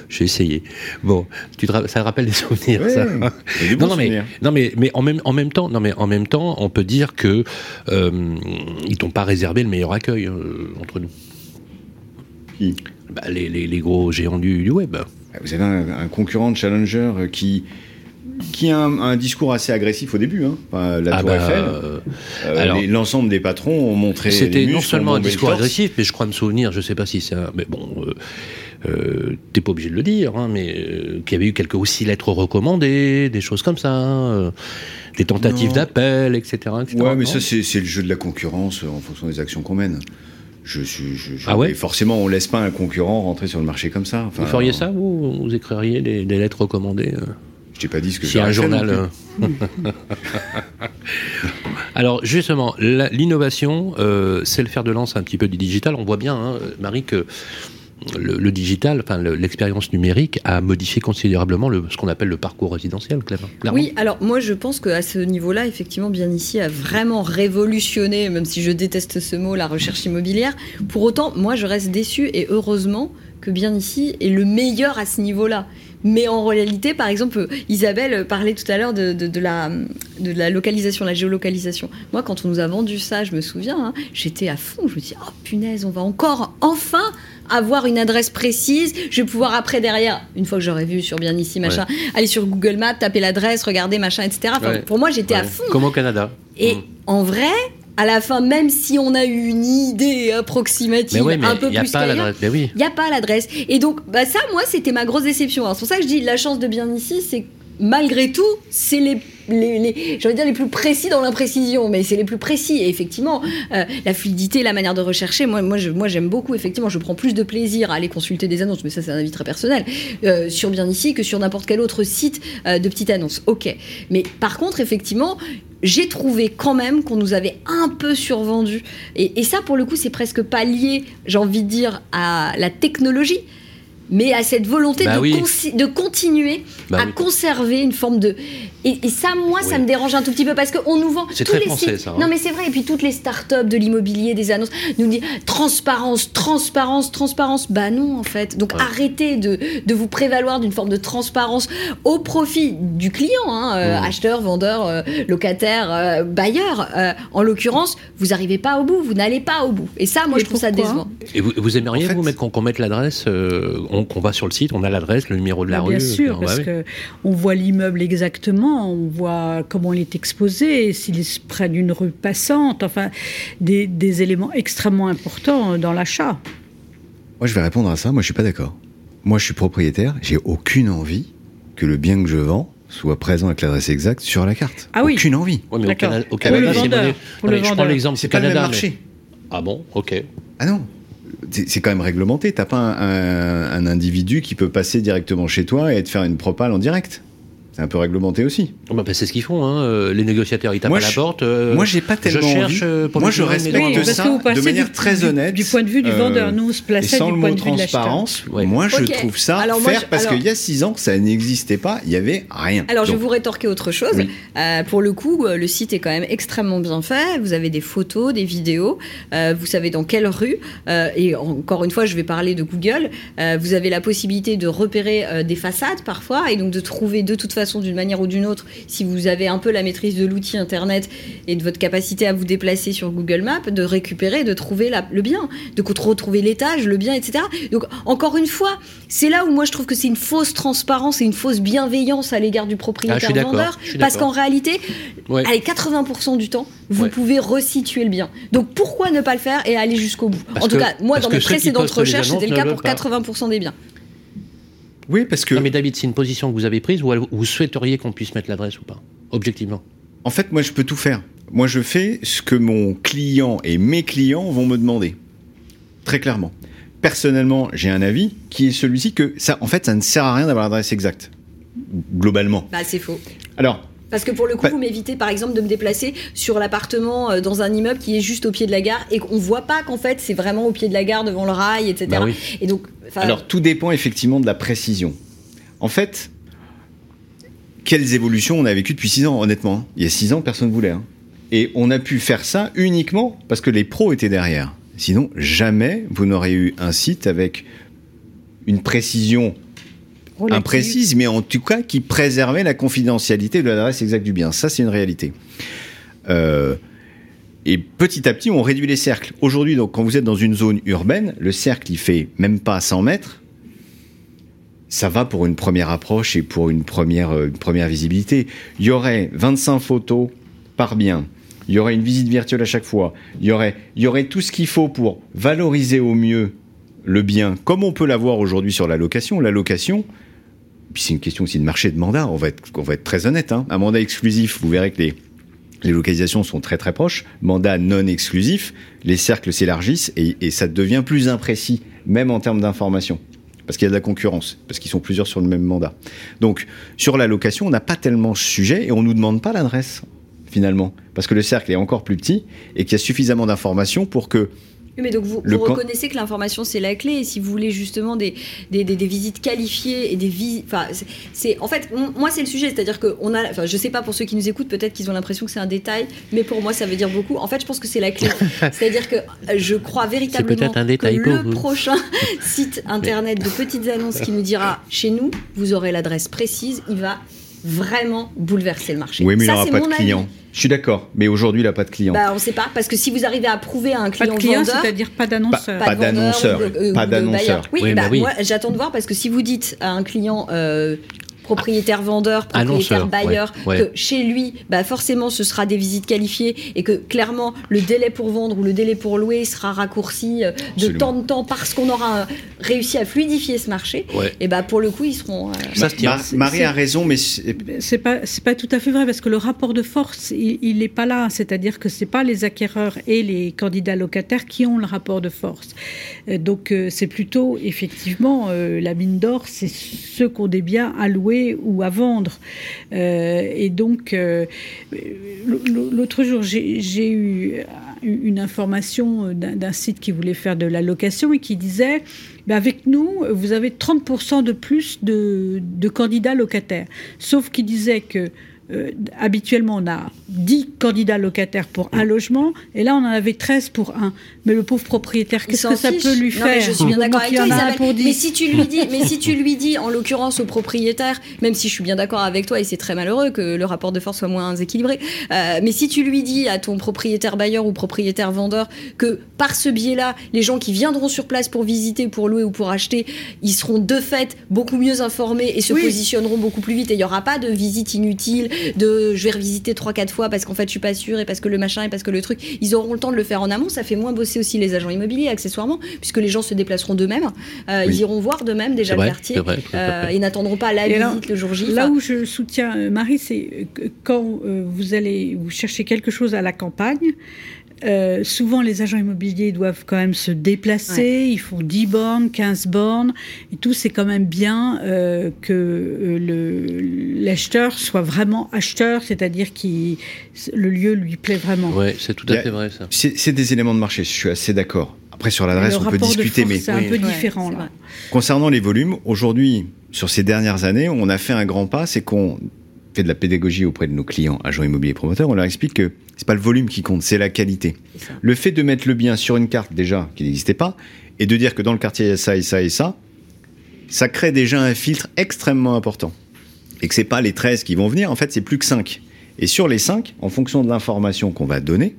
J'ai essayé. Bon, tu ça rappelle des souvenirs, ça. non, mais, non, mais, mais en même, en même temps, non, mais en même temps, on peut dire que euh, ils t'ont pas réservé le meilleur accueil euh, entre nous. Qui? Bah, les, les, gros géants du, web. Vous avez un, concurrent de Challenger qui qui a un, discours assez agressif au début. Hein. la ah Tour bah, Eiffel, euh, l'ensemble des patrons ont montré. C'était non seulement un discours agressif, mais je crois me souvenir, je ne sais pas si c'est un. Mais bon, euh, euh, t'es pas obligé de le dire, hein, mais qu'il y avait eu quelques aussi lettres recommandées, des choses comme ça. des tentatives d'appel, etc., etc. Ouais, mais ça, c'est le jeu de la concurrence en fonction des actions qu'on mène. Je, ah ouais forcément, on laisse pas un concurrent rentrer sur le marché comme ça. vous feriez ça, vous Vous écririez des, lettres recommandées euh Je t'ai pas dit ce que j'ai un journal. Euh. Alors justement, l'innovation, euh, c'est le fer de lance un petit peu du digital. On voit bien, hein, Marie, que le, digital, enfin l'expérience numérique a modifié considérablement le, ce qu'on appelle le parcours résidentiel, clairement. Oui, alors moi je pense qu'à ce niveau-là, effectivement, bien ici a vraiment révolutionné, même si je déteste ce mot, la recherche immobilière. Pour autant, moi je reste déçu et heureusement que bien ici est le meilleur à ce niveau-là. Mais en réalité, par exemple, Isabelle parlait tout à l'heure de, de, la, de la localisation, la géolocalisation. Moi, quand on nous a vendu ça, je me souviens, hein, j'étais à fond. Je me dis, oh punaise, on va encore, enfin, avoir une adresse précise. Je vais pouvoir après derrière, une fois que j'aurai vu sur bien ici, machin, aller sur Google Maps, taper l'adresse, regarder machin, etc. Pour moi, j'étais à fond. Comme au Canada. Et mm. en vrai, à la fin, même si on a eu une idée approximative un peu plus qu'ailleurs, il n'y a pas l'adresse. Et donc, bah ça, moi, c'était ma grosse déception. C'est pour ça que je dis, la chance de bien ici, c'est malgré tout, c'est les, les, les dire les plus précis dans l'imprécision, mais c'est les plus précis. Et effectivement, euh, la fluidité, la manière de rechercher, moi, moi, moi, j'aime beaucoup. Effectivement, je prends plus de plaisir à aller consulter des annonces, mais ça, c'est un avis très personnel, euh, sur Bien ici que sur n'importe quel autre site euh, de petites annonces. Ok. Mais par contre, effectivement, j'ai trouvé quand même qu'on nous avait un peu survendu. Et, et ça, pour le coup, c'est presque pas lié, j'ai envie de dire, à la technologie mais à cette volonté bah de, de, continuer bah à conserver une forme de. Et, ça, moi, ça me dérange un tout petit peu parce qu'on nous vend. C'est très les français, ça. Hein. Non, mais c'est vrai. Et puis toutes les start-up de l'immobilier, des annonces, nous disent transparence, transparence, transparence. Bah non, en fait. Donc arrêtez de, de, vous prévaloir d'une forme de transparence au profit du client, hein, euh, acheteur, vendeur, euh, locataire, euh, bailleur. en l'occurrence, vous n'arrivez pas au bout, vous n'allez pas au bout. Et ça, moi, je trouve ça décevant. Et vous, vous aimeriez, vous, mettre, qu'on mette l'adresse qu'on va sur le site, on a l'adresse, le numéro de la bah, rue. Bien sûr, parce qu'on on voit l'immeuble exactement, on voit comment il est exposé, s'il est près d'une rue passante, enfin, des, éléments extrêmement importants dans l'achat. Moi, je vais répondre à ça. Moi, je suis pas d'accord. Moi, je suis propriétaire. J'ai aucune envie que le bien que je vends soit présent avec l'adresse exacte sur la carte. Ah oui. Aucune envie. au Canada, je prends l'exemple, c'est Canada. marché. Ah bon, ok. Ah non, c'est quand même réglementé. T'as pas un, individu qui peut passer directement chez toi et te faire une propale en direct. C'est un peu réglementé aussi. Oh, bah, c'est ce qu'ils font. Hein. Euh, les négociateurs, ils tapent à la porte. Euh, moi, j'ai pas tellement je cherche envie. Pour moi, je respecte ça de manière très honnête. Du point de vue du vendeur, nous, on se plaçait sans du point de vue de transparence. Moi, je trouve ça alors, faire parce qu'il y a six ans, ça n'existait pas. Il y avait rien. Alors, je vais vous rétorquer autre chose. pour le coup, le site est quand même extrêmement bien fait. Vous avez des photos, des vidéos. vous savez dans quelle rue. et encore une fois, je vais parler de Google. vous avez la possibilité de repérer des façades parfois et donc de trouver de toute façon d'une manière ou d'une autre, si vous avez un peu la maîtrise de l'outil Internet et de votre capacité à vous déplacer sur Google Maps, de récupérer, de trouver le bien, de retrouver l'étage, le bien, etc. Donc, encore une fois, c'est là où moi je trouve que c'est une fausse transparence et une fausse bienveillance à l'égard du propriétaire ah, vendeur. Parce qu'en réalité, allez, 80% du temps, vous pouvez resituer le bien. Donc, pourquoi ne pas le faire et aller jusqu'au bout? En tout cas, moi, dans mes précédentes recherches, c'était le cas pour 80% des biens. Oui, parce que. Non, mais David, c'est une position que vous avez prise ou vous souhaiteriez qu'on puisse mettre l'adresse ou pas Objectivement? En fait, moi, je peux tout faire. Moi, je fais ce que mon client et mes clients vont me demander. Très clairement. Personnellement, j'ai un avis qui est celui-ci que ça, en fait, ça ne sert à rien d'avoir l'adresse exacte. Globalement. Bah, c'est faux. Alors, parce que pour le coup, bah vous m'évitez par exemple de me déplacer sur l'appartement euh, dans un immeuble qui est juste au pied de la gare et qu'on voit pas qu'en fait c'est vraiment au pied de la gare devant le rail, etc. Bah et donc, Alors tout dépend effectivement de la précision. En fait, quelles évolutions on a vécues depuis 6 ans, honnêtement Il y a 6 ans, personne ne voulait. Hein. Et on a pu faire ça uniquement parce que les pros étaient derrière. Sinon, jamais vous n'aurez eu un site avec une précision imprécise, mais en tout cas qui préservait la confidentialité de l'adresse exacte du bien. Ça, c'est une réalité. Euh, et petit à petit, on réduit les cercles. Aujourd'hui, donc, quand vous êtes dans une zone urbaine, le cercle, il fait même pas 100 mètres. Ça va pour une première approche et pour une première, euh, une première visibilité. Il y aurait 25 photos par bien. Il y aurait une visite virtuelle à chaque fois. Il y aurait, il y aurait tout ce qu'il faut pour valoriser au mieux le bien, comme on peut l'avoir aujourd'hui sur la location. La location, c'est une question aussi de marché de mandat. On va être, très honnête. Hein. Un mandat exclusif, vous verrez que les, les localisations sont très très proches. Mandat non exclusif, les cercles s'élargissent et, ça devient plus imprécis, même en termes d'information. Parce qu'il y a de la concurrence, parce qu'ils sont plusieurs sur le même mandat. Donc, sur la location, on n'a pas tellement sujet et on nous demande pas l'adresse, finalement. Parce que le cercle est encore plus petit et qu'il y a suffisamment d'informations pour que mais donc vous, reconnaissez que l'information c'est la clé et si vous voulez justement des, des, des, visites qualifiées et des visites. Enfin, c'est en fait, moi c'est le sujet, c'est-à-dire que on a. Enfin, je sais pas pour ceux qui nous écoutent, peut-être qu'ils ont l'impression que c'est un détail, mais pour moi ça veut dire beaucoup. En fait, je pense que c'est la clé. c'est-à-dire que euh, je crois véritablement un détail que le prochain site internet de petites annonces qui nous dira chez nous, vous aurez l'adresse précise, il va vraiment bouleverser le marché. Oui, mais il n'aura pas de clients. Je suis d'accord, mais aujourd'hui, il n'a pas de clients. Bah, on ne sait pas, parce que si vous arrivez à prouver à un client, pas de client, c'est-à-dire pas d'annonceur. Pas, d'annonceur. Pas d'annonceur. Oui, bah, oui. moi, j'attends de voir, parce que si vous dites à un client, euh, propriétaire vendeur, propriétaire bailleur, que chez lui, bah forcément, ce sera des visites qualifiées et que clairement, le délai pour vendre ou le délai pour louer sera raccourci euh, de temps de temps parce qu'on aura euh, réussi à fluidifier ce marché. Et bah pour le coup, ils seront. Euh, Marie a raison, mais c'est pas c'est pas tout à fait vrai parce que le rapport de force, il n'est pas là. C'est-à-dire que c'est pas les acquéreurs et les candidats locataires qui ont le rapport de force. Donc c'est plutôt effectivement la mine d'or, c'est ceux qui ont des biens à louer ou à vendre. Euh, et donc, euh, l'autre jour, j'ai eu une information d'un site qui voulait faire de la location et qui disait ben avec nous, vous avez 30% de plus de, candidats locataires. Sauf qu'il disait que euh, habituellement, on a 10 candidats locataires pour un logement, et là, on en avait 13 pour un. Mais le pauvre propriétaire, qu'est-ce que ça peut lui faire mais Je suis bien d'accord avec toi, Mais si tu lui dis, mais si tu lui dis, en l'occurrence au propriétaire, même si je suis bien d'accord avec toi, et c'est très malheureux que le rapport de force soit moins équilibré, euh, mais si tu lui dis à ton propriétaire bailleur ou propriétaire vendeur que par ce biais-là, les gens qui viendront sur place pour visiter, pour louer ou pour acheter, ils seront de fait beaucoup mieux informés et se positionneront beaucoup plus vite, et il n'y aura pas de visite inutile de je vais revisiter 3-4 fois parce qu'en fait je suis pas sûre et parce que le machin et parce que le truc, ils auront le temps de le faire en amont. Ça fait moins bosser aussi les agents immobiliers accessoirement, puisque les gens se déplaceront d'eux-mêmes. Euh, ils iront voir d'eux-mêmes déjà le quartier. Euh, ils n'attendront pas la visite le jour J. Là où je soutiens euh, Marie, c'est quand vous allez vous chercher quelque chose à la campagne. Euh, souvent les agents immobiliers doivent quand même se déplacer, ils font 10 bornes, 15 bornes, et tout, c'est quand même bien euh, que euh, l'acheteur soit vraiment acheteur, c'est-à-dire que le lieu lui plaît vraiment. Oui, c'est tout à fait vrai ça. C'est des éléments de marché, je suis assez d'accord. Après, sur l'adresse, on peut discuter, mais. C'est un peu différent, là. Concernant les volumes, aujourd'hui, sur ces dernières années, on a fait un grand pas, c'est qu'on fait de la pédagogie auprès de nos clients, agents immobiliers promoteurs, on leur explique que c'est pas le volume qui compte, c'est la qualité. Le fait de mettre le bien sur une carte déjà qui n'existait pas et de dire que dans le quartier il y a ça et ça et ça, ça crée déjà un filtre extrêmement important. Et que c'est pas les 13 qui vont venir, en fait, c'est plus que 5. Et sur les 5, en fonction de l'information qu'on va donner,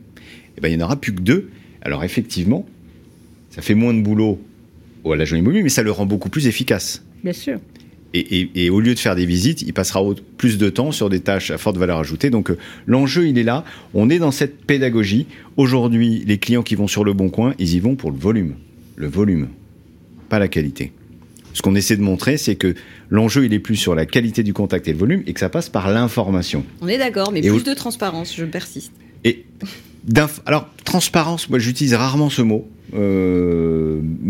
eh ben, il n'y en aura plus que 2. Alors effectivement, ça fait moins de boulot à l'agent immobilier, mais ça le rend beaucoup plus efficace. Bien sûr. Et, au lieu de faire des visites, il passera plus de temps sur des tâches à forte valeur ajoutée. Donc euh, l'enjeu, il est là. On est dans cette pédagogie. Aujourd'hui, les clients qui vont sur le bon coin, ils y vont pour le volume. Le volume, pas la qualité. Ce qu'on essaie de montrer, c'est que l'enjeu, il est plus sur la qualité du contact et le volume, et que ça passe par l'information. On est d'accord, mais plus de transparence, je persiste. Et alors, transparence, moi j'utilise rarement ce mot. Euh,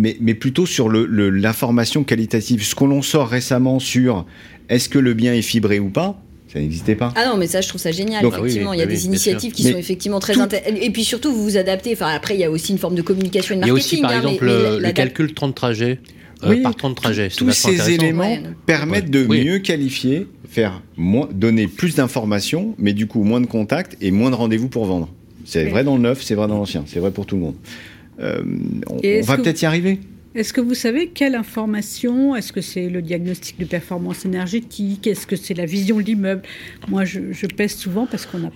mais, mais, plutôt sur l'information qualitative. Ce qu'on sort récemment sur est-ce que le bien est fibré ou pas, ça n'existait pas. Ah non, mais ça, je trouve ça génial. effectivement, il y a des initiatives qui sont effectivement très intéressantes. Et puis surtout, vous vous adaptez. Enfin, après, il y a aussi une forme de communication et de marketing. Il y a aussi, par exemple, le, calcul de temps de trajet. Euh, par temps de trajet. Tous ces éléments permettent de mieux qualifier, faire moins, donner plus d'informations, mais du coup moins de contacts et moins de rendez-vous pour vendre. C'est vrai dans le neuf, c'est vrai dans l'ancien, c'est vrai pour tout le monde. Euh, on, va peut-être y arriver. Est-ce que vous savez quelle information Est-ce que c'est le diagnostic de performance énergétique Est-ce que c'est la vision de l'immeuble? Moi, je, pèse souvent parce qu'on a,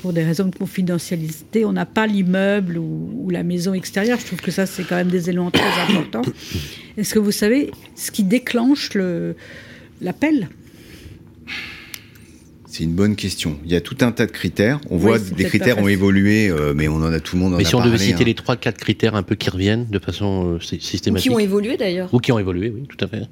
pour des raisons de confidentialité, on n'a pas l'immeuble ou, la maison extérieure. Je trouve que ça, c'est quand même des éléments très importants. Est-ce que vous savez ce qui déclenche l'appel? C'est une bonne question. Il y a tout un tas de critères. On voit des critères ont évolué, euh, mais on en a tout le monde. En mais si on devait citer hein. les trois, quatre critères un peu qui reviennent de façon euh, systématique. Ou qui ont évolué d'ailleurs. Ou qui ont évolué, oui, tout à fait.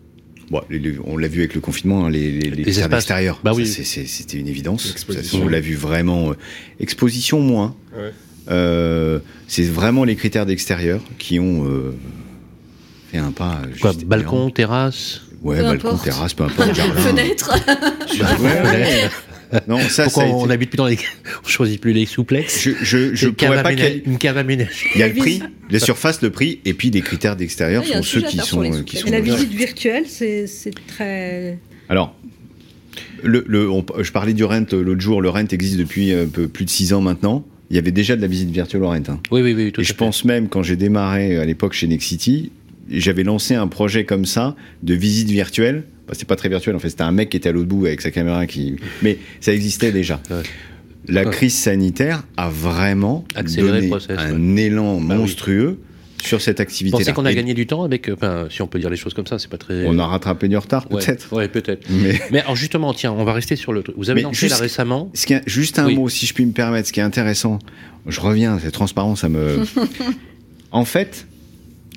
Bon, on l'a vu avec le confinement, hein, les, les, les, espaces extérieurs. Bah oui. C'était une évidence. on l'a vu vraiment. Euh, exposition moins. c'est vraiment les critères d'extérieur qui ont fait un pas. Quoi, balcon, terrasse? Ouais, balcon, terrasse, peu importe. Fenêtre. ouais, non, ça, Pourquoi on n'habite plus dans les, on choisit plus les souplex. Je, je, je pourrais pas une cave à ménage. Il y a le prix, les surfaces, le prix, et puis les critères d'extérieur sont ceux qui sont, qui sont. la visite virtuelle, c'est très. Alors, le, le je parlais du rent l'autre jour. Le rent existe depuis un peu plus de six ans maintenant. Il y avait déjà de la visite virtuelle au rent. Hein. Oui, oui, oui. et je pense même quand j'ai démarré à l'époque chez Nexity, j'avais lancé un projet comme ça de visite virtuelle bah, c'est pas très virtuel en fait, c'était un mec qui était à l'autre bout avec sa caméra qui. Mais ça existait déjà. La crise sanitaire a vraiment donné un élan bah monstrueux. Sur cette activité. Pensez qu'on a gagné du temps avec, enfin, si on peut dire les choses comme ça, c'est pas très. On a rattrapé du retard, peut-être. Ouais, peut-être. Mais... Mais... alors justement, tiens, on va rester sur le. Vous avez lancé là récemment. Ce qui juste un mot, si je puis me permettre, ce qui est intéressant. Je reviens, cette transparence, ça me. en fait,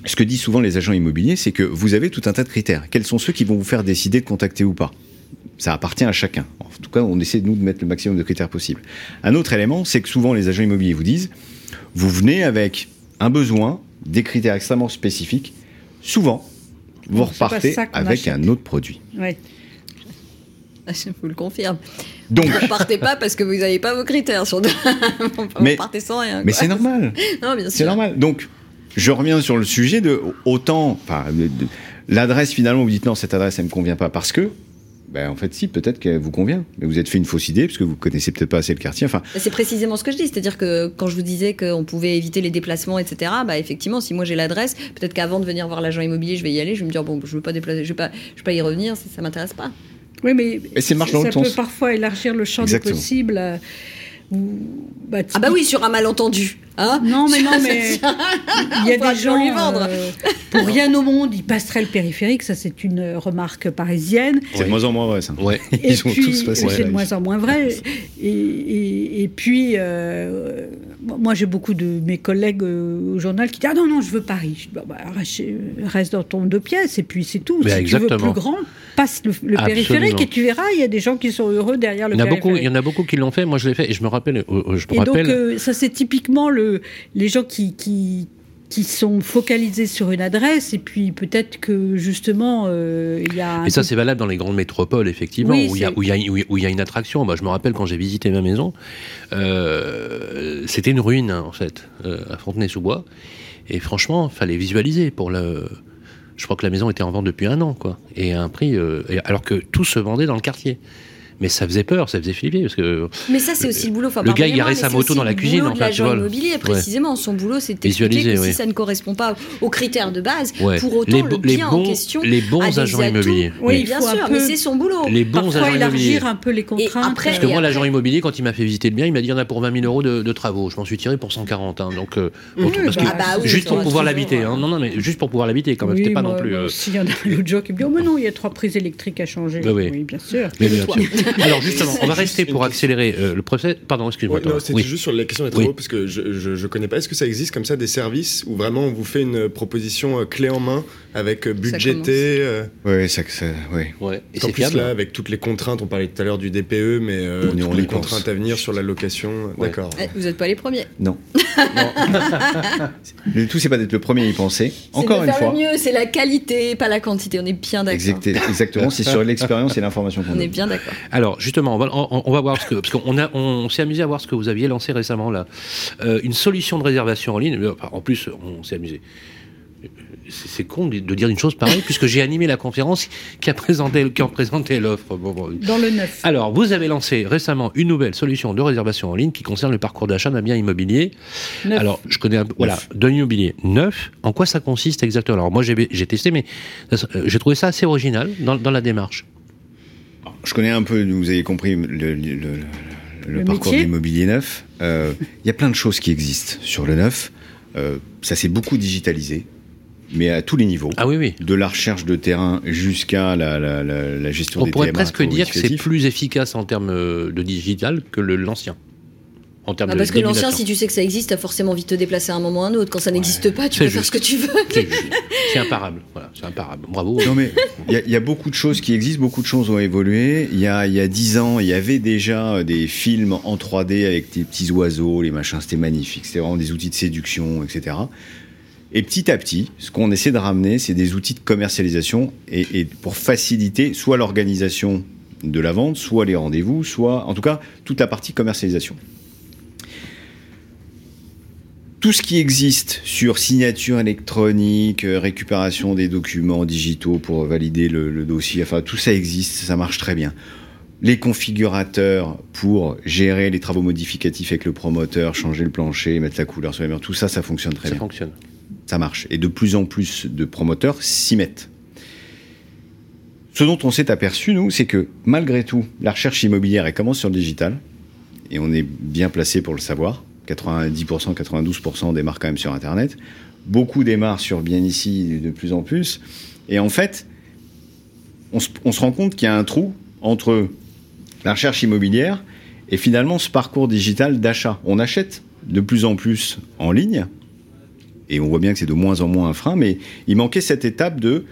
ce que disent souvent les agents immobiliers, c'est que vous avez tout un tas de critères. Quels sont ceux qui vont vous faire décider de contacter ou pas? Ça appartient à chacun. En tout cas, on essaie de nous de mettre le maximum de critères possible. Un autre élément, c'est que souvent les agents immobiliers vous disent, vous venez avec un besoin, des critères extrêmement spécifiques. Souvent, vous repartez avec un autre produit. Oui. Je vous le confirme. Donc, vous ne partez pas parce que vous n'avez pas vos critères. Sur... mais, vous partez sans rien. Mais c'est normal. non, bien sûr. C'est normal. Donc, je reviens sur le sujet de autant, enfin, l'adresse finalement, vous dites non, cette adresse, elle me convient pas parce que. Ben, en fait, si, peut-être qu'elle vous convient. Mais vous êtes fait une fausse idée parce que vous connaissez peut-être pas assez le quartier. Enfin, c'est précisément ce que je dis. C'est-à-dire que quand je vous disais qu'on pouvait éviter les déplacements, etc., bah, effectivement, si moi j'ai l'adresse, peut-être qu'avant de venir voir l'agent immobilier, je vais y aller, je vais me dire, bon, je veux pas déplacer, je vais pas, je vais pas y revenir, ça, ça m'intéresse pas. Oui, mais, ça, peut parfois élargir le champ des possibles. Euh, bah, ah bah oui, sur un malentendu. Hein non, mais non, mais il y a des gens. Lui vendre. Euh, pour rien au monde, ils passeraient le périphérique. Ça, c'est une remarque parisienne. C'est de moins en moins vrai, ça. Ouais. Ils et puis, C'est de moins en moins vrai. Et, et, puis, euh, moi, j'ai beaucoup de mes collègues au journal qui disent Ah non, non, je veux Paris. Je dis, bah, reste dans ton deux pièces, et puis c'est tout. Mais si exactement. tu veux plus grand, passe le, périphérique et tu verras, il y a des gens qui sont heureux derrière le il y périphérique. Beaucoup, il y en a beaucoup qui l'ont fait. Moi, je l'ai fait et je me rappelle. Je me et rappelle... donc, ça, c'est typiquement le, les gens qui, qui qui sont focalisés sur une adresse et puis peut-être que justement euh, il y a. Et ça c'est valable dans les grandes métropoles effectivement où, il y a, où, il y il y a une attraction. Moi je me rappelle quand j'ai visité ma maison, euh, c'était une ruine hein, en fait euh, à Fontenay-sous-Bois et franchement fallait visualiser pour le. Je crois que la maison était en vente depuis un an quoi et à un prix alors que tout se vendait dans le quartier mais ça faisait peur, ça faisait flipper parce que. Mais ça, c'est aussi le boulot. le gars, il garait sa moto dans la cuisine. En fait, l'agent immobilier, précisément, son boulot, c'était d'expliquer que si ça ne correspond pas aux critères de base, pour autant les, le bien bons, en question. Les bons agents immobiliers. Oui, bien sûr, mais c'est son boulot. Les bons Parfois agents élargir un peu les contraintes. Après, parce que moi, l'agent immobilier, quand il m'a fait visiter le bien, il m'a dit il y en a pour 20 000 euros de, travaux. Je m'en suis tiré pour 140. Hein, donc, juste pour pouvoir l'habiter. Non, non, mais juste pour pouvoir l'habiter quand même. C'était pas non plus. S'il y en a un autre jour qui me dit oh, mais non, il y a trois prises électriques à changer. Oui, bien sûr. Alors, justement, on va rester pour accélérer euh, le procès. Pardon, excuse-moi. Ouais, c'était juste sur la question des travaux, parce que je, je, connais pas. Est-ce que ça existe comme ça des services où vraiment on vous fait une proposition euh, clé en main avec euh, budgété Oui, ça, ça, ouais. ouais. Et en plus là, avec toutes les contraintes, on parlait tout à l'heure du DPE, mais on toutes les contraintes à venir sur la location. D'accord. Eh, vous n'êtes pas les premiers. Non. le tout, c'est pas d'être le premier à y penser. Encore une fois. Le mieux, c'est la qualité, pas la quantité. On est bien d'accord. Exactement. C'est sur l'expérience et l'information qu'on On est bien d'accord. Alors, justement, on va, on, va voir ce que parce qu'on a, on s'est amusé à voir ce que vous aviez lancé récemment là, euh, une solution de réservation en ligne. En plus, on s'est amusé. C'est con de dire une chose pareille, puisque j'ai animé la conférence qui a présenté, qui a présenté l'offre. Dans le neuf. Alors, vous avez lancé récemment une nouvelle solution de réservation en ligne qui concerne le parcours d'achat d'un bien immobilier. Neuf. Alors, je connais un peu, voilà, d'un immobilier neuf. En quoi ça consiste exactement? Alors, moi, j'ai testé, mais euh, j'ai trouvé ça assez original dans, dans la démarche. Je connais un peu, vous avez compris, le, le, le, parcours de l'immobilier neuf. Euh, il y a plein de choses qui existent sur le neuf. Euh, ça s'est beaucoup digitalisé, mais à tous les niveaux. Ah oui, oui. De la recherche de terrain jusqu'à la, la, la, la, gestion On des pourrait presque dire que c'est plus efficace en termes de digital que l'ancien. En termes ah, parce que l'ancien, si tu sais que ça existe, t'as forcément envie de te déplacer à un moment ou à un autre. Quand ça n'existe pas, tu peux faire ce que tu veux. C'est imparable. Voilà, c'est imparable. Bravo. Non mais il y, y, a beaucoup de choses qui existent, beaucoup de choses ont évolué. Il y a il y a dix ans, il y avait déjà des films en 3D avec des petits oiseaux, les machins, c'était magnifique. C'était vraiment des outils de séduction, etc. Et petit à petit, ce qu'on essaie de ramener, c'est des outils de commercialisation et, et pour faciliter soit l'organisation de la vente, soit les rendez-vous, soit en tout cas toute la partie commercialisation tout ce qui existe sur signature électronique, euh, récupération des documents digitaux pour valider le, dossier, enfin tout ça existe, ça marche très bien. Les configurateurs pour gérer les travaux modificatifs avec le promoteur, changer le plancher, mettre la couleur sur les murs, tout ça, ça fonctionne très bien. Ça fonctionne. Ça marche. Et de plus en plus de promoteurs s'y mettent. Ce dont on s'est aperçu, nous, c'est que malgré tout, la recherche immobilière, elle commence sur le digital, et on est bien placé pour le savoir 90%, 92% démarrent quand même sur Internet. Beaucoup démarrent sur bien ici de plus en plus. Et en fait, on se, rend compte qu'il y a un trou entre la recherche immobilière et finalement ce parcours digital d'achat. On achète de plus en plus en ligne, et on voit bien que c'est de moins en moins un frein, mais il manquait cette étape de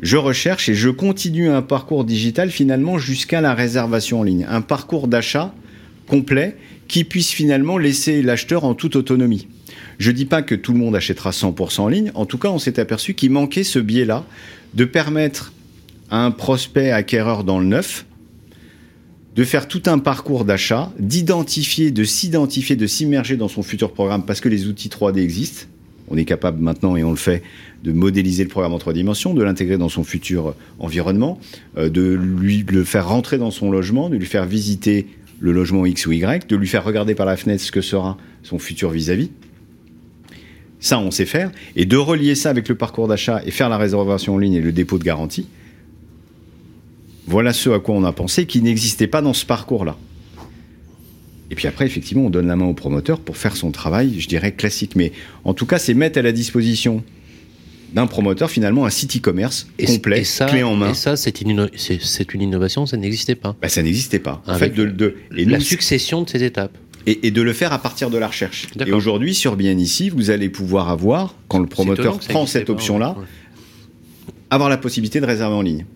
je recherche et je continue un parcours digital finalement jusqu'à la réservation en ligne. Un parcours d'achat complet qui puisse finalement laisser l'acheteur en toute autonomie. Je ne dis pas que tout le monde achètera 100% en ligne, en tout cas on s'est aperçu qu'il manquait ce biais-là de permettre à un prospect acquéreur dans le neuf de faire tout un parcours d'achat, d'identifier, de s'identifier, de s'immerger dans son futur programme parce que les outils 3D existent. On est capable maintenant, et on le fait, de modéliser le programme en trois dimensions, de l'intégrer dans son futur environnement, euh, de lui le faire rentrer dans son logement, de lui faire visiter le logement X ou Y, de lui faire regarder par la fenêtre ce que sera son futur vis-à-vis. Ça, on sait faire. Et de relier ça avec le parcours d'achat et faire la réservation en ligne et le dépôt de garantie, voilà ce à quoi on a pensé qui n'existait pas dans ce parcours-là. Et puis après, effectivement, on donne la main au promoteur pour faire son travail, je dirais classique. Mais en tout cas, c'est mettre à la disposition d'un promoteur finalement un site e-commerce complet, clé en main. Et ça, c'est une, une, innovation, ça n'existait pas. Bah, ça n'existait pas. En fait, de, la succession de ces étapes. Et, de le faire à partir de la recherche. Et aujourd'hui, sur Bien ici, vous allez pouvoir avoir, quand le promoteur prend cette option-là, avoir la possibilité de réserver en ligne.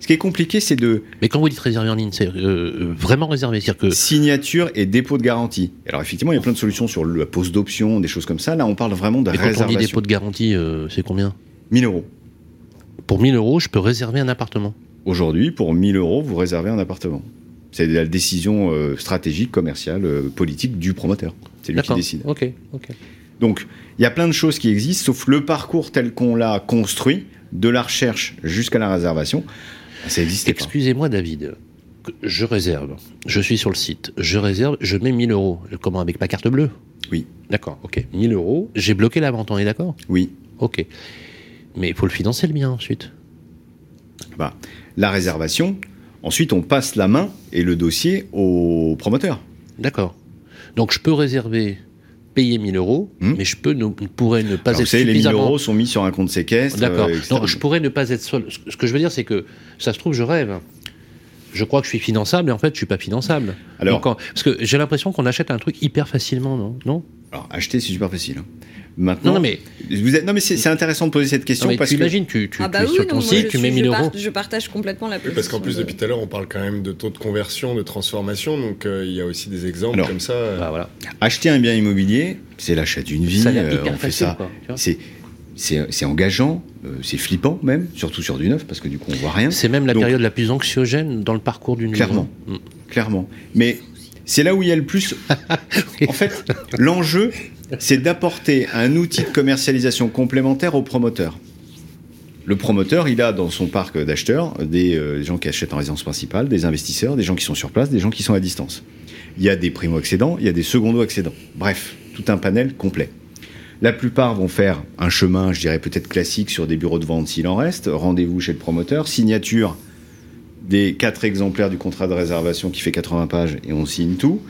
Ce qui est compliqué, c'est de. Mais quand vous dites réserver en ligne, c'est euh, euh, vraiment réservé, c'est-à-dire que signature et dépôt de garantie. Alors effectivement, il y a plein de solutions sur la pose d'options, des choses comme ça. Là, on parle vraiment de Mais réservation. Quand on dit dépôt de garantie, euh, c'est combien? 1000 euros. Pour 1000 euros, je peux réserver un appartement. Aujourd'hui, pour 1000 euros, vous réservez un appartement. C'est la décision stratégique, commerciale, politique du promoteur. C'est lui qui décide. Ok, ok. Donc, il y a plein de choses qui existent, sauf le parcours tel qu'on l'a construit, de la recherche jusqu'à la réservation. Ça existe Excusez-moi, David. Je réserve. Je suis sur le site. Je réserve. Je mets 1000 euros. Comment Avec ma carte bleue? Oui. D'accord. Ok. 1000 euros. J'ai bloqué la vente. On est d'accord? Oui. Ok. Mais il faut le financer le bien ensuite. Bah, la réservation. Ensuite, on passe la main et le dossier au promoteur. D'accord. Donc, je peux réserver payer 1000 euros, hmm. mais je peux ne, pourrais ne pas être vous savez, les 1000 euros sont mis sur un compte séquestre. D'accord. Euh, je pourrais ne pas être seul. Ce que je veux dire, c'est que ça se trouve, je rêve. Je crois que je suis finançable, et en fait, je suis pas finançable. Alors, parce que j'ai l'impression qu'on achète un truc hyper facilement, non? Non? Alors, acheter, c'est super facile. Hein. Maintenant, non, mais, vous êtes, non, mais c'est intéressant de poser cette question parce tu imagines, tu, tu, ah bah sur ton site, tu mets 1000 euros. je partage complètement la position. parce qu'en plus, depuis tout à l'heure, on parle quand même de taux de conversion, de transformation, donc euh, il y a aussi des exemples comme ça. Euh. Bah, voilà. Acheter un bien immobilier, c'est l'achat d'une vie. Ça euh, on fait ça. C'est c'est engageant, c'est flippant même, surtout sur du neuf, parce que du coup on voit rien. C'est même la période la plus anxiogène dans le parcours d'une Clairement, mm. clairement. Mais c'est là où il y a le plus. En fait, l'enjeu, c'est d'apporter un outil de commercialisation complémentaire au promoteur. Le promoteur, il a dans son parc d'acheteurs des euh, gens qui achètent en résidence principale, des investisseurs, des gens qui sont sur place, des gens qui sont à distance. Il y a des primo-accédants, il y a des secondo-accédants. Bref, tout un panel complet. La plupart vont faire un chemin, je dirais peut-être classique, sur des bureaux de vente s'il en reste. Rendez-vous chez le promoteur, signature des quatre exemplaires du contrat de réservation qui fait 80 pages et on signe tout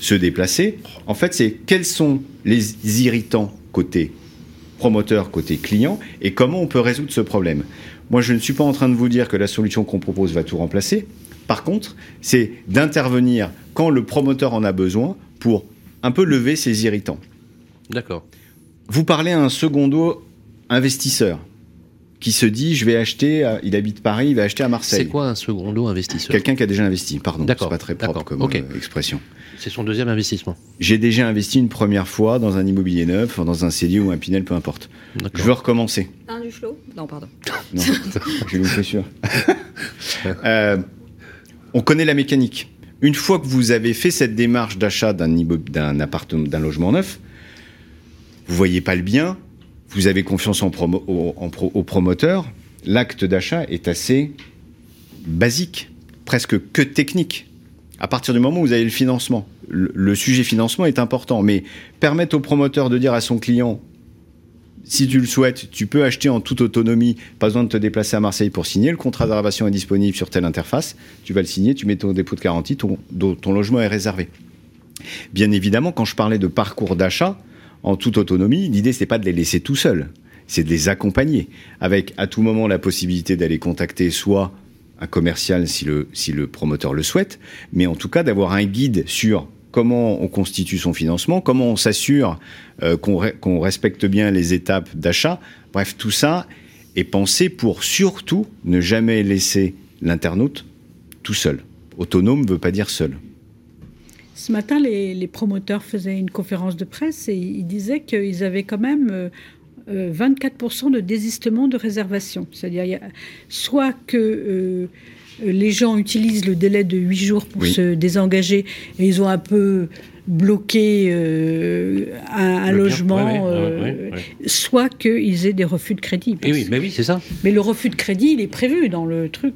se déplacer. En fait, c'est quels sont les irritants côté promoteur, côté client, et comment on peut résoudre ce problème. Moi, je ne suis pas en train de vous dire que la solution qu'on propose va tout remplacer. Par contre, c'est d'intervenir quand le promoteur en a besoin pour un peu lever ces irritants. D'accord. Vous parlez à un secondo investisseur qui se dit je vais acheter, il habite Paris, il va acheter à Marseille. C'est quoi un secondo investisseur? Quelqu'un qui a déjà investi, pardon. D'accord. C'est pas très propre comme euh, expression. C'est son deuxième investissement. J'ai déjà investi une première fois dans un immobilier neuf, dans un CDI ou un Pinel, peu importe. Je veux recommencer. Un du flot Non, pardon. Non, je suis sûr. euh, on connaît la mécanique. Une fois que vous avez fait cette démarche d'achat d'un appartement, d'un logement neuf, vous voyez pas le bien, vous avez confiance en au, promoteur, l'acte d'achat est assez basique, presque que technique. À partir du moment où vous avez le financement, le, sujet financement est important, mais permettre au promoteur de dire à son client, si tu le souhaites, tu peux acheter en toute autonomie, pas besoin de te déplacer à Marseille pour signer, le contrat de réservation est disponible sur telle interface, tu vas le signer, tu mets ton dépôt de garantie, ton logement est réservé. Bien évidemment, quand je parlais de parcours d'achat, en toute autonomie, l'idée c'est pas de les laisser tout seuls, c'est de les accompagner avec à tout moment la possibilité d'aller contacter soit un commercial si le, si le promoteur le souhaite, mais en tout cas d'avoir un guide sur comment on constitue son financement, comment on s'assure euh, qu'on respecte bien les étapes d'achat. Bref, tout ça est pensé pour surtout ne jamais laisser l'internaute tout seul. Autonome ne veut pas dire seul. Ce matin, les, promoteurs faisaient une conférence de presse et ils disaient qu'ils avaient quand même 24% euh, de désistement de réservation. C'est-à-dire, soit que euh, les gens utilisent le délai de 8 jours pour se désengager et ils ont un peu bloquer euh, un, logement, euh, soit qu'ils aient des refus de crédit. Et oui, mais oui, c'est ça. Mais le refus de crédit, il est prévu dans le truc.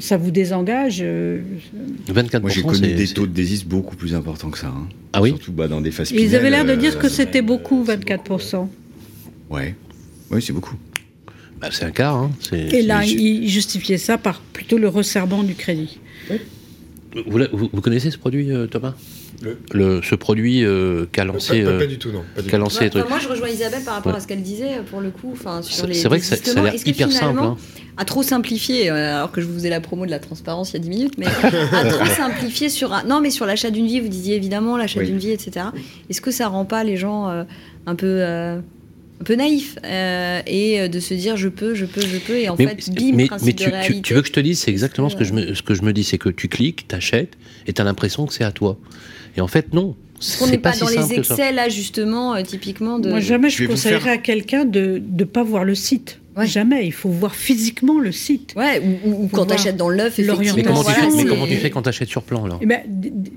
ça vous désengage. 24%. Euh, Moi, j'ai connu des taux de désist beaucoup plus importants que ça. Hein. Ah oui Surtout bah, dans des phases Ils avaient l'air de dire que c'était beaucoup, 24%. Ouais, oui, c'est beaucoup. Bah, c'est un quart. Hein. Et là, ils justifiaient ça par plutôt le resserrement du crédit. Vous, connaissez ce produit, euh, Thomas? Le... ce produit euh, qu'a lancé. Pas, du tout, non. lancé moi, je rejoins Isabelle par rapport à ce qu'elle disait, pour le coup. C'est vrai que ça, a l'air hyper simple. Hein. À trop simplifier, alors que je vous faisais la promo de la transparence il y a 10 minutes, mais à trop simplifier sur. Non, mais sur l'achat d'une vie, vous disiez évidemment l'achat d'une vie, etc. Est-ce que ça rend pas les gens un peu un peu naïf euh, et euh, de se dire je peux, je peux, je peux et en fait bim mais, principe tu, de réalité. Tu, veux que je te dise c'est exactement ce que je me ce que je me dis c'est que tu cliques, t'achètes et t'as l'impression que c'est à toi et en fait non. On n'est pas, dans les excès là justement euh, typiquement de. Moi jamais je, conseillerais à quelqu'un de ne pas voir le site. Jamais, il faut voir physiquement le site. Ouais, ou, quand tu achètes dans l'œuf, effectivement. Mais comment, tu fais, mais comment tu fais quand tu achètes sur plan alors? Eh ben,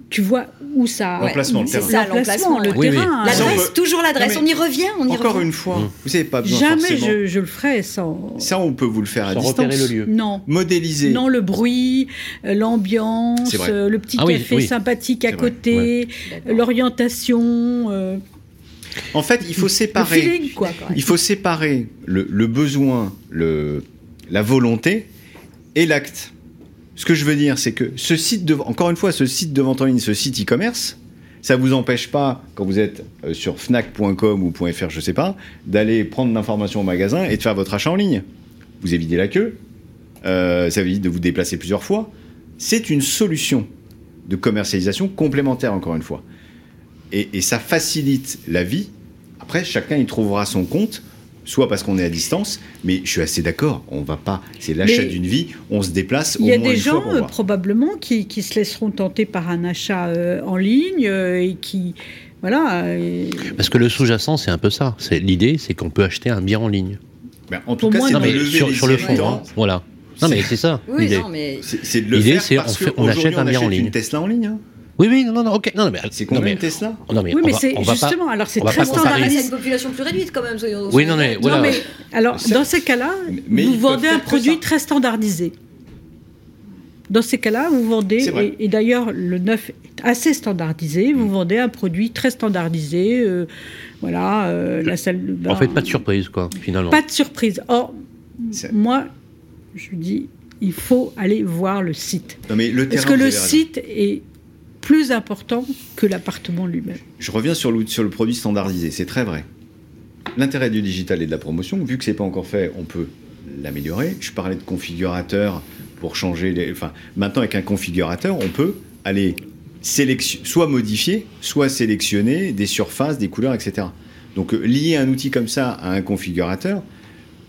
Tu vois où ça. L'emplacement, C'est ça, l'emplacement, le terrain. L'adresse, toujours l'adresse. On y revient, on y Encore une fois, vous n'avez pas besoin Jamais je, je, le ferai sans. Ça, on peut vous le faire à distance. le lieu. Non. Modéliser. Non, le bruit, euh, l'ambiance, euh, le petit ah café sympathique à côté, l'orientation. Euh, en fait, il faut séparer. Il faut séparer le, besoin, le, la volonté et l'acte. Ce que je veux dire, c'est que ce site, de, encore une fois, ce site de vente en ligne, ce site e-commerce, ça vous empêche pas, quand vous êtes euh, sur fnac.com ou .fr, je sais pas, d'aller prendre l'information au magasin et de faire votre achat en ligne. Vous évitez la queue, euh, ça évite de vous déplacer plusieurs fois. C'est une solution de commercialisation complémentaire, encore une fois et, ça facilite la vie. Après, chacun y trouvera son compte soit parce qu'on est à distance, mais je suis assez d'accord, on va pas, c'est l'achat d'une vie, on se déplace Il y a des gens euh, probablement qui, se laisseront tenter par un achat euh, en ligne euh, et qui voilà. Parce que le sous-jacent, c'est un peu ça. C'est l'idée, c'est qu'on peut acheter un bien en ligne. Ben, en tout cas, c'est sur, sur le fond, hein, voilà. Non mais c'est ça. l'idée. L'idée, c'est on, achète un bien en ligne. Une Tesla en ligne. Hein. Oui, oui, non, non, ok. Non, mais, c'est combien Tesla non, mais Oui, mais c'est justement, alors c'est très standardisé. C'est une population plus réduite quand même, soyons Oui, non, mais voilà. mais, alors, dans ces cas-là, vous vendez un produit très standardisé. Dans ces cas-là, vous vendez, et, d'ailleurs, le neuf est assez standardisé, vous mm. vendez un produit très standardisé. Euh, voilà, euh, la salle de bain. En fait, pas de surprise, quoi, finalement. Pas de surprise. Or, moi, je dis, il faut aller voir le site. Non, mais le Parce que le site est plus important que l'appartement lui-même. Je reviens sur le, produit standardisé, c'est très vrai. L'intérêt du digital et de la promotion, vu que c'est pas encore fait, on peut l'améliorer. Je parlais de configurateur pour changer les. Enfin, maintenant avec un configurateur, on peut aller soit modifier, soit sélectionner des surfaces, des couleurs, etc. Donc euh, lier un outil comme ça à un configurateur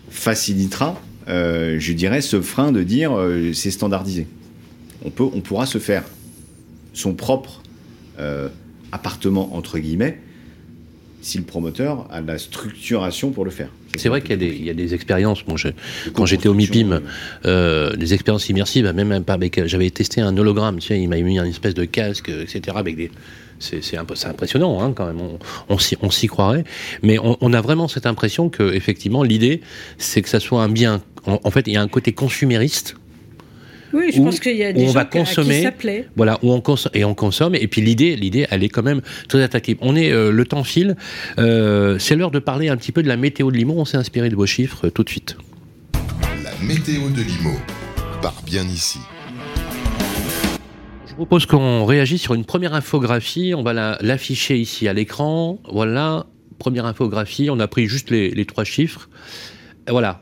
facilitera, euh, je dirais, ce frein de dire euh, c'est standardisé. On, peut, on pourra se faire son propre euh, appartement, entre guillemets, si le promoteur a la structuration pour le faire. C'est vrai qu'il y, a des expériences. Bon, quand j'étais au MIPIM, euh, des expériences immersives, même pas avec. J'avais testé un hologramme, tu sais, il m'a mis une espèce de casque, etc. Avec des. C'est impressionnant hein, quand même, on, on s'y croirait. Mais on, a vraiment cette impression que, effectivement, l'idée, c'est que ça soit un bien. en fait, il y a un côté consumériste oui, je pense qu'il y a des gens on va consommer, qui voilà, où on consomme et on consomme. Et puis l'idée, l'idée, elle est quand même très attaquée. On est, euh, le temps file. Euh, c'est l'heure de parler un petit peu de la météo de Limo. On s'est inspiré de vos chiffres euh, tout de suite. La météo de Limo part bien ici. Je propose qu'on réagisse sur une première infographie. On va l'afficher ici à l'écran. Voilà, première infographie. On a pris juste les, les trois chiffres. Voilà,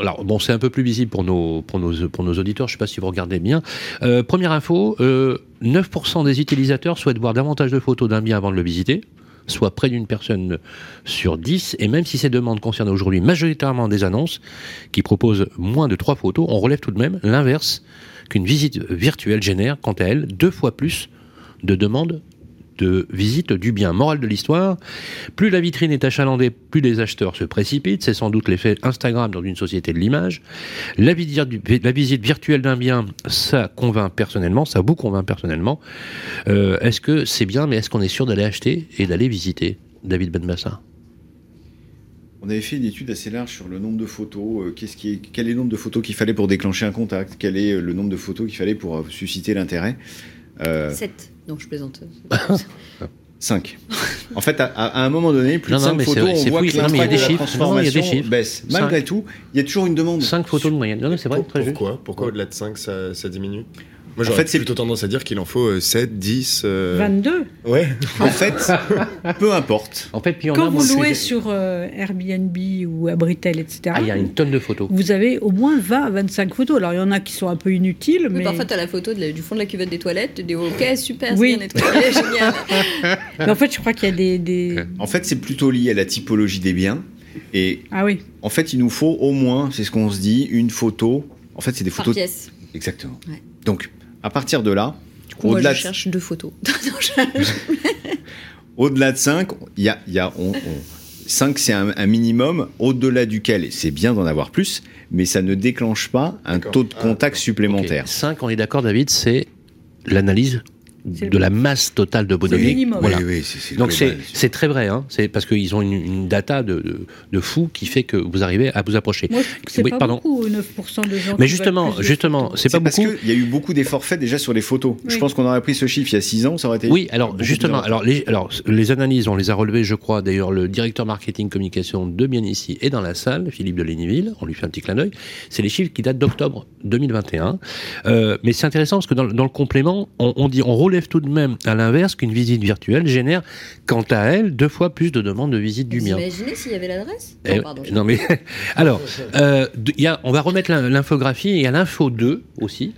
alors bon, c'est un peu plus visible pour nos, auditeurs, je ne sais pas si vous regardez bien. Euh, première info, 9% euh, des utilisateurs souhaitent voir davantage de photos d'un bien avant de le visiter soit près d'une personne sur 10, et même si ces demandes concernent aujourd'hui majoritairement des annonces qui proposent moins de 3 photos, on relève tout de même l'inverse, qu'une visite virtuelle génère, quant à elle, deux fois plus de demandes de visite du bien. moral de l'histoire, plus la vitrine est achalandée, plus les acheteurs se précipitent. C'est sans doute l'effet Instagram dans une société de l'image. La, visite virtuelle d'un bien, ça convainc personnellement, ça vous convainc personnellement. Euh, est-ce que c'est bien, mais est-ce qu'on est sûr d'aller acheter et d'aller visiter David Benbassa on avait fait une étude assez large sur le nombre de photos, euh, qu'est-ce qui est, quel est le nombre de photos qu'il fallait pour déclencher un contact, quel est le nombre de photos qu'il fallait pour euh, susciter l'intérêt. 7. Non, je plaisante. 5. En fait, à, un moment donné, plus de 5 photos, on voit que l'impact de la transformation baisse. Malgré tout, il y a toujours une demande. 5 photos de moyenne. Non, c'est vrai, très Pourquoi? Pourquoi au-delà de 5, ça, diminue? Moi, j'aurais en fait, plutôt tendance à dire qu'il en faut 7, 10. 22 Ouais. En fait, peu importe. En fait, puis Quand vous louez sur euh, Airbnb ou Abritel, etc., ah, il y a une tonne de photos. Vous avez au moins 20 à 25 photos. Alors, il y en a qui sont un peu inutiles. mais... Parfois, tu as la photo du fond de la cuvette des toilettes. Tu dis, OK, super, c'est bien nettoyé, génial. mais en fait, je crois qu'il y a des, des... En fait, c'est plutôt lié à la typologie des biens. Et ah oui. en fait, il nous faut au moins, c'est ce qu'on se dit, une photo. En fait, c'est des photos. Par pièce. Exactement. Donc, à partir de là, au-delà je cherche deux photos. au-delà de 5, il y a, y a 5, c'est un, minimum au-delà duquel c'est bien d'en avoir plus, mais ça ne déclenche pas un taux de contact ah, supplémentaire. 5, on est d'accord, David, c'est l'analyse de la masse totale de bonhomie. Voilà. Oui, oui, Donc c'est très vrai, hein. c'est parce qu'ils ont une, data de, de, fou qui fait que vous arrivez à vous approcher. c'est pas pardon. beaucoup, 9% de gens. Mais justement, justement, c'est pas parce beaucoup. Il y a eu beaucoup d'efforts faits déjà sur les photos. Je pense qu'on aurait pris ce chiffre il y a 6 ans, ça aurait été. Oui, alors justement, alors les, alors les analyses, on les a relevées, je crois. D'ailleurs, le directeur marketing communication de Bien ici est dans la salle, Philippe de Léniville. On lui fait un petit clin d'œil. C'est les chiffres qui datent d'octobre 2021. Euh, mais c'est intéressant parce que dans, dans le complément, on, on dit, on relève tout de même à l'inverse qu'une visite virtuelle génère, quant à elle, deux fois plus de demandes de visite du mien. Imaginez s'il y avait l'adresse eh non, mais alors, euh, y a, on va remettre l'infographie et à l'info 2 aussi.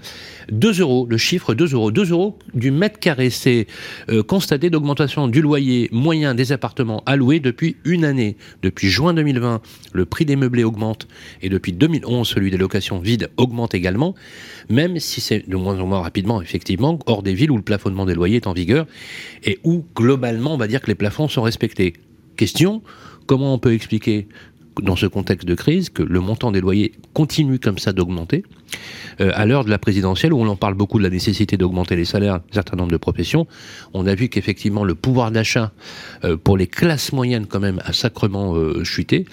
2 euros, le chiffre 2 euros. 2 euros du mètre carré, c'est euh, constaté d'augmentation du loyer moyen des appartements alloués depuis une année. Depuis juin 2020, le prix des meublés augmente et depuis 2011, celui des locations vides augmente également, même si c'est de moins en moins rapidement, effectivement, hors des villes où le plafonnement des loyers est en vigueur et où globalement, on va dire que les plafonds sont respectés. Question, comment on peut expliquer dans ce contexte de crise que le montant des loyers continue comme ça d'augmenter euh, à l'heure de la présidentielle où on en parle beaucoup de la nécessité d'augmenter les salaires d'un certain nombre de professions, on a vu qu'effectivement le pouvoir d'achat euh, pour les classes moyennes quand même a sacrement euh, chuté.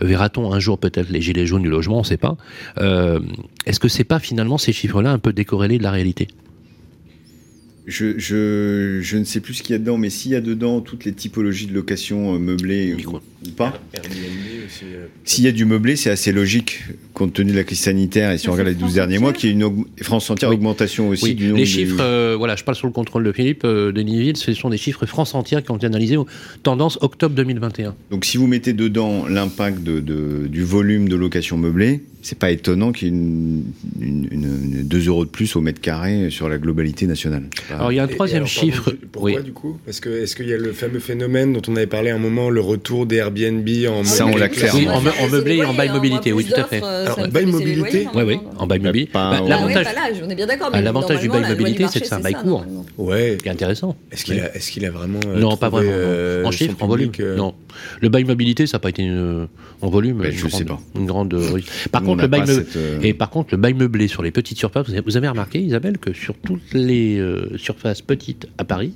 Verra-t-on un jour peut-être les gilets jaunes du logement, on ne sait pas. Est-ce que c'est pas finalement ces chiffres-là un peu décorrélés de la réalité? Je, je, je, ne sais plus ce qu'il y a dedans, mais s'il y a dedans toutes les typologies de location meublée ou pas, s'il y a du meublé, c'est assez logique compte tenu de la crise sanitaire et si on regarde les 12 derniers mois, qu'il y ait une France entière augmentation aussi du nombre Les chiffres, euh, voilà, je parle sous le contrôle de Philippe euh, Denisville, ce sont des chiffres France entière qui ont été analysés aux tendances octobre 2021. Donc si vous mettez dedans l'impact de, du volume de location meublée, c'est pas étonnant qu'il y ait une, une, 2 euros de plus au mètre carré sur la globalité nationale. Alors il y a un troisième chiffre. pourquoi du coup? Parce que est-ce qu'il y a le fameux phénomène dont on avait parlé à un moment, le retour des Airbnb en Ça on l'a clairement. en, meublé et en bail mobilité, oui tout à fait. Euh, Alors bail mobilité Oui oui, en bail mobilité. Bah, l'avantage, on est bien d'accord. L'avantage du bail mobilité, c'est que c'est un bail court. Ouais. C'est intéressant. Est-ce qu'il a, est-ce qu'il a vraiment euh, Non, pas vraiment. En chiffres, en volume. Non. Le bail mobilité, ça n'a pas été en volume. Je sais pas. Une grande. Par contre, le bail euh, et par contre, le bail meublé sur les petites surfaces, vous avez remarqué, Isabelle, que sur toutes les euh, surfaces petites à Paris,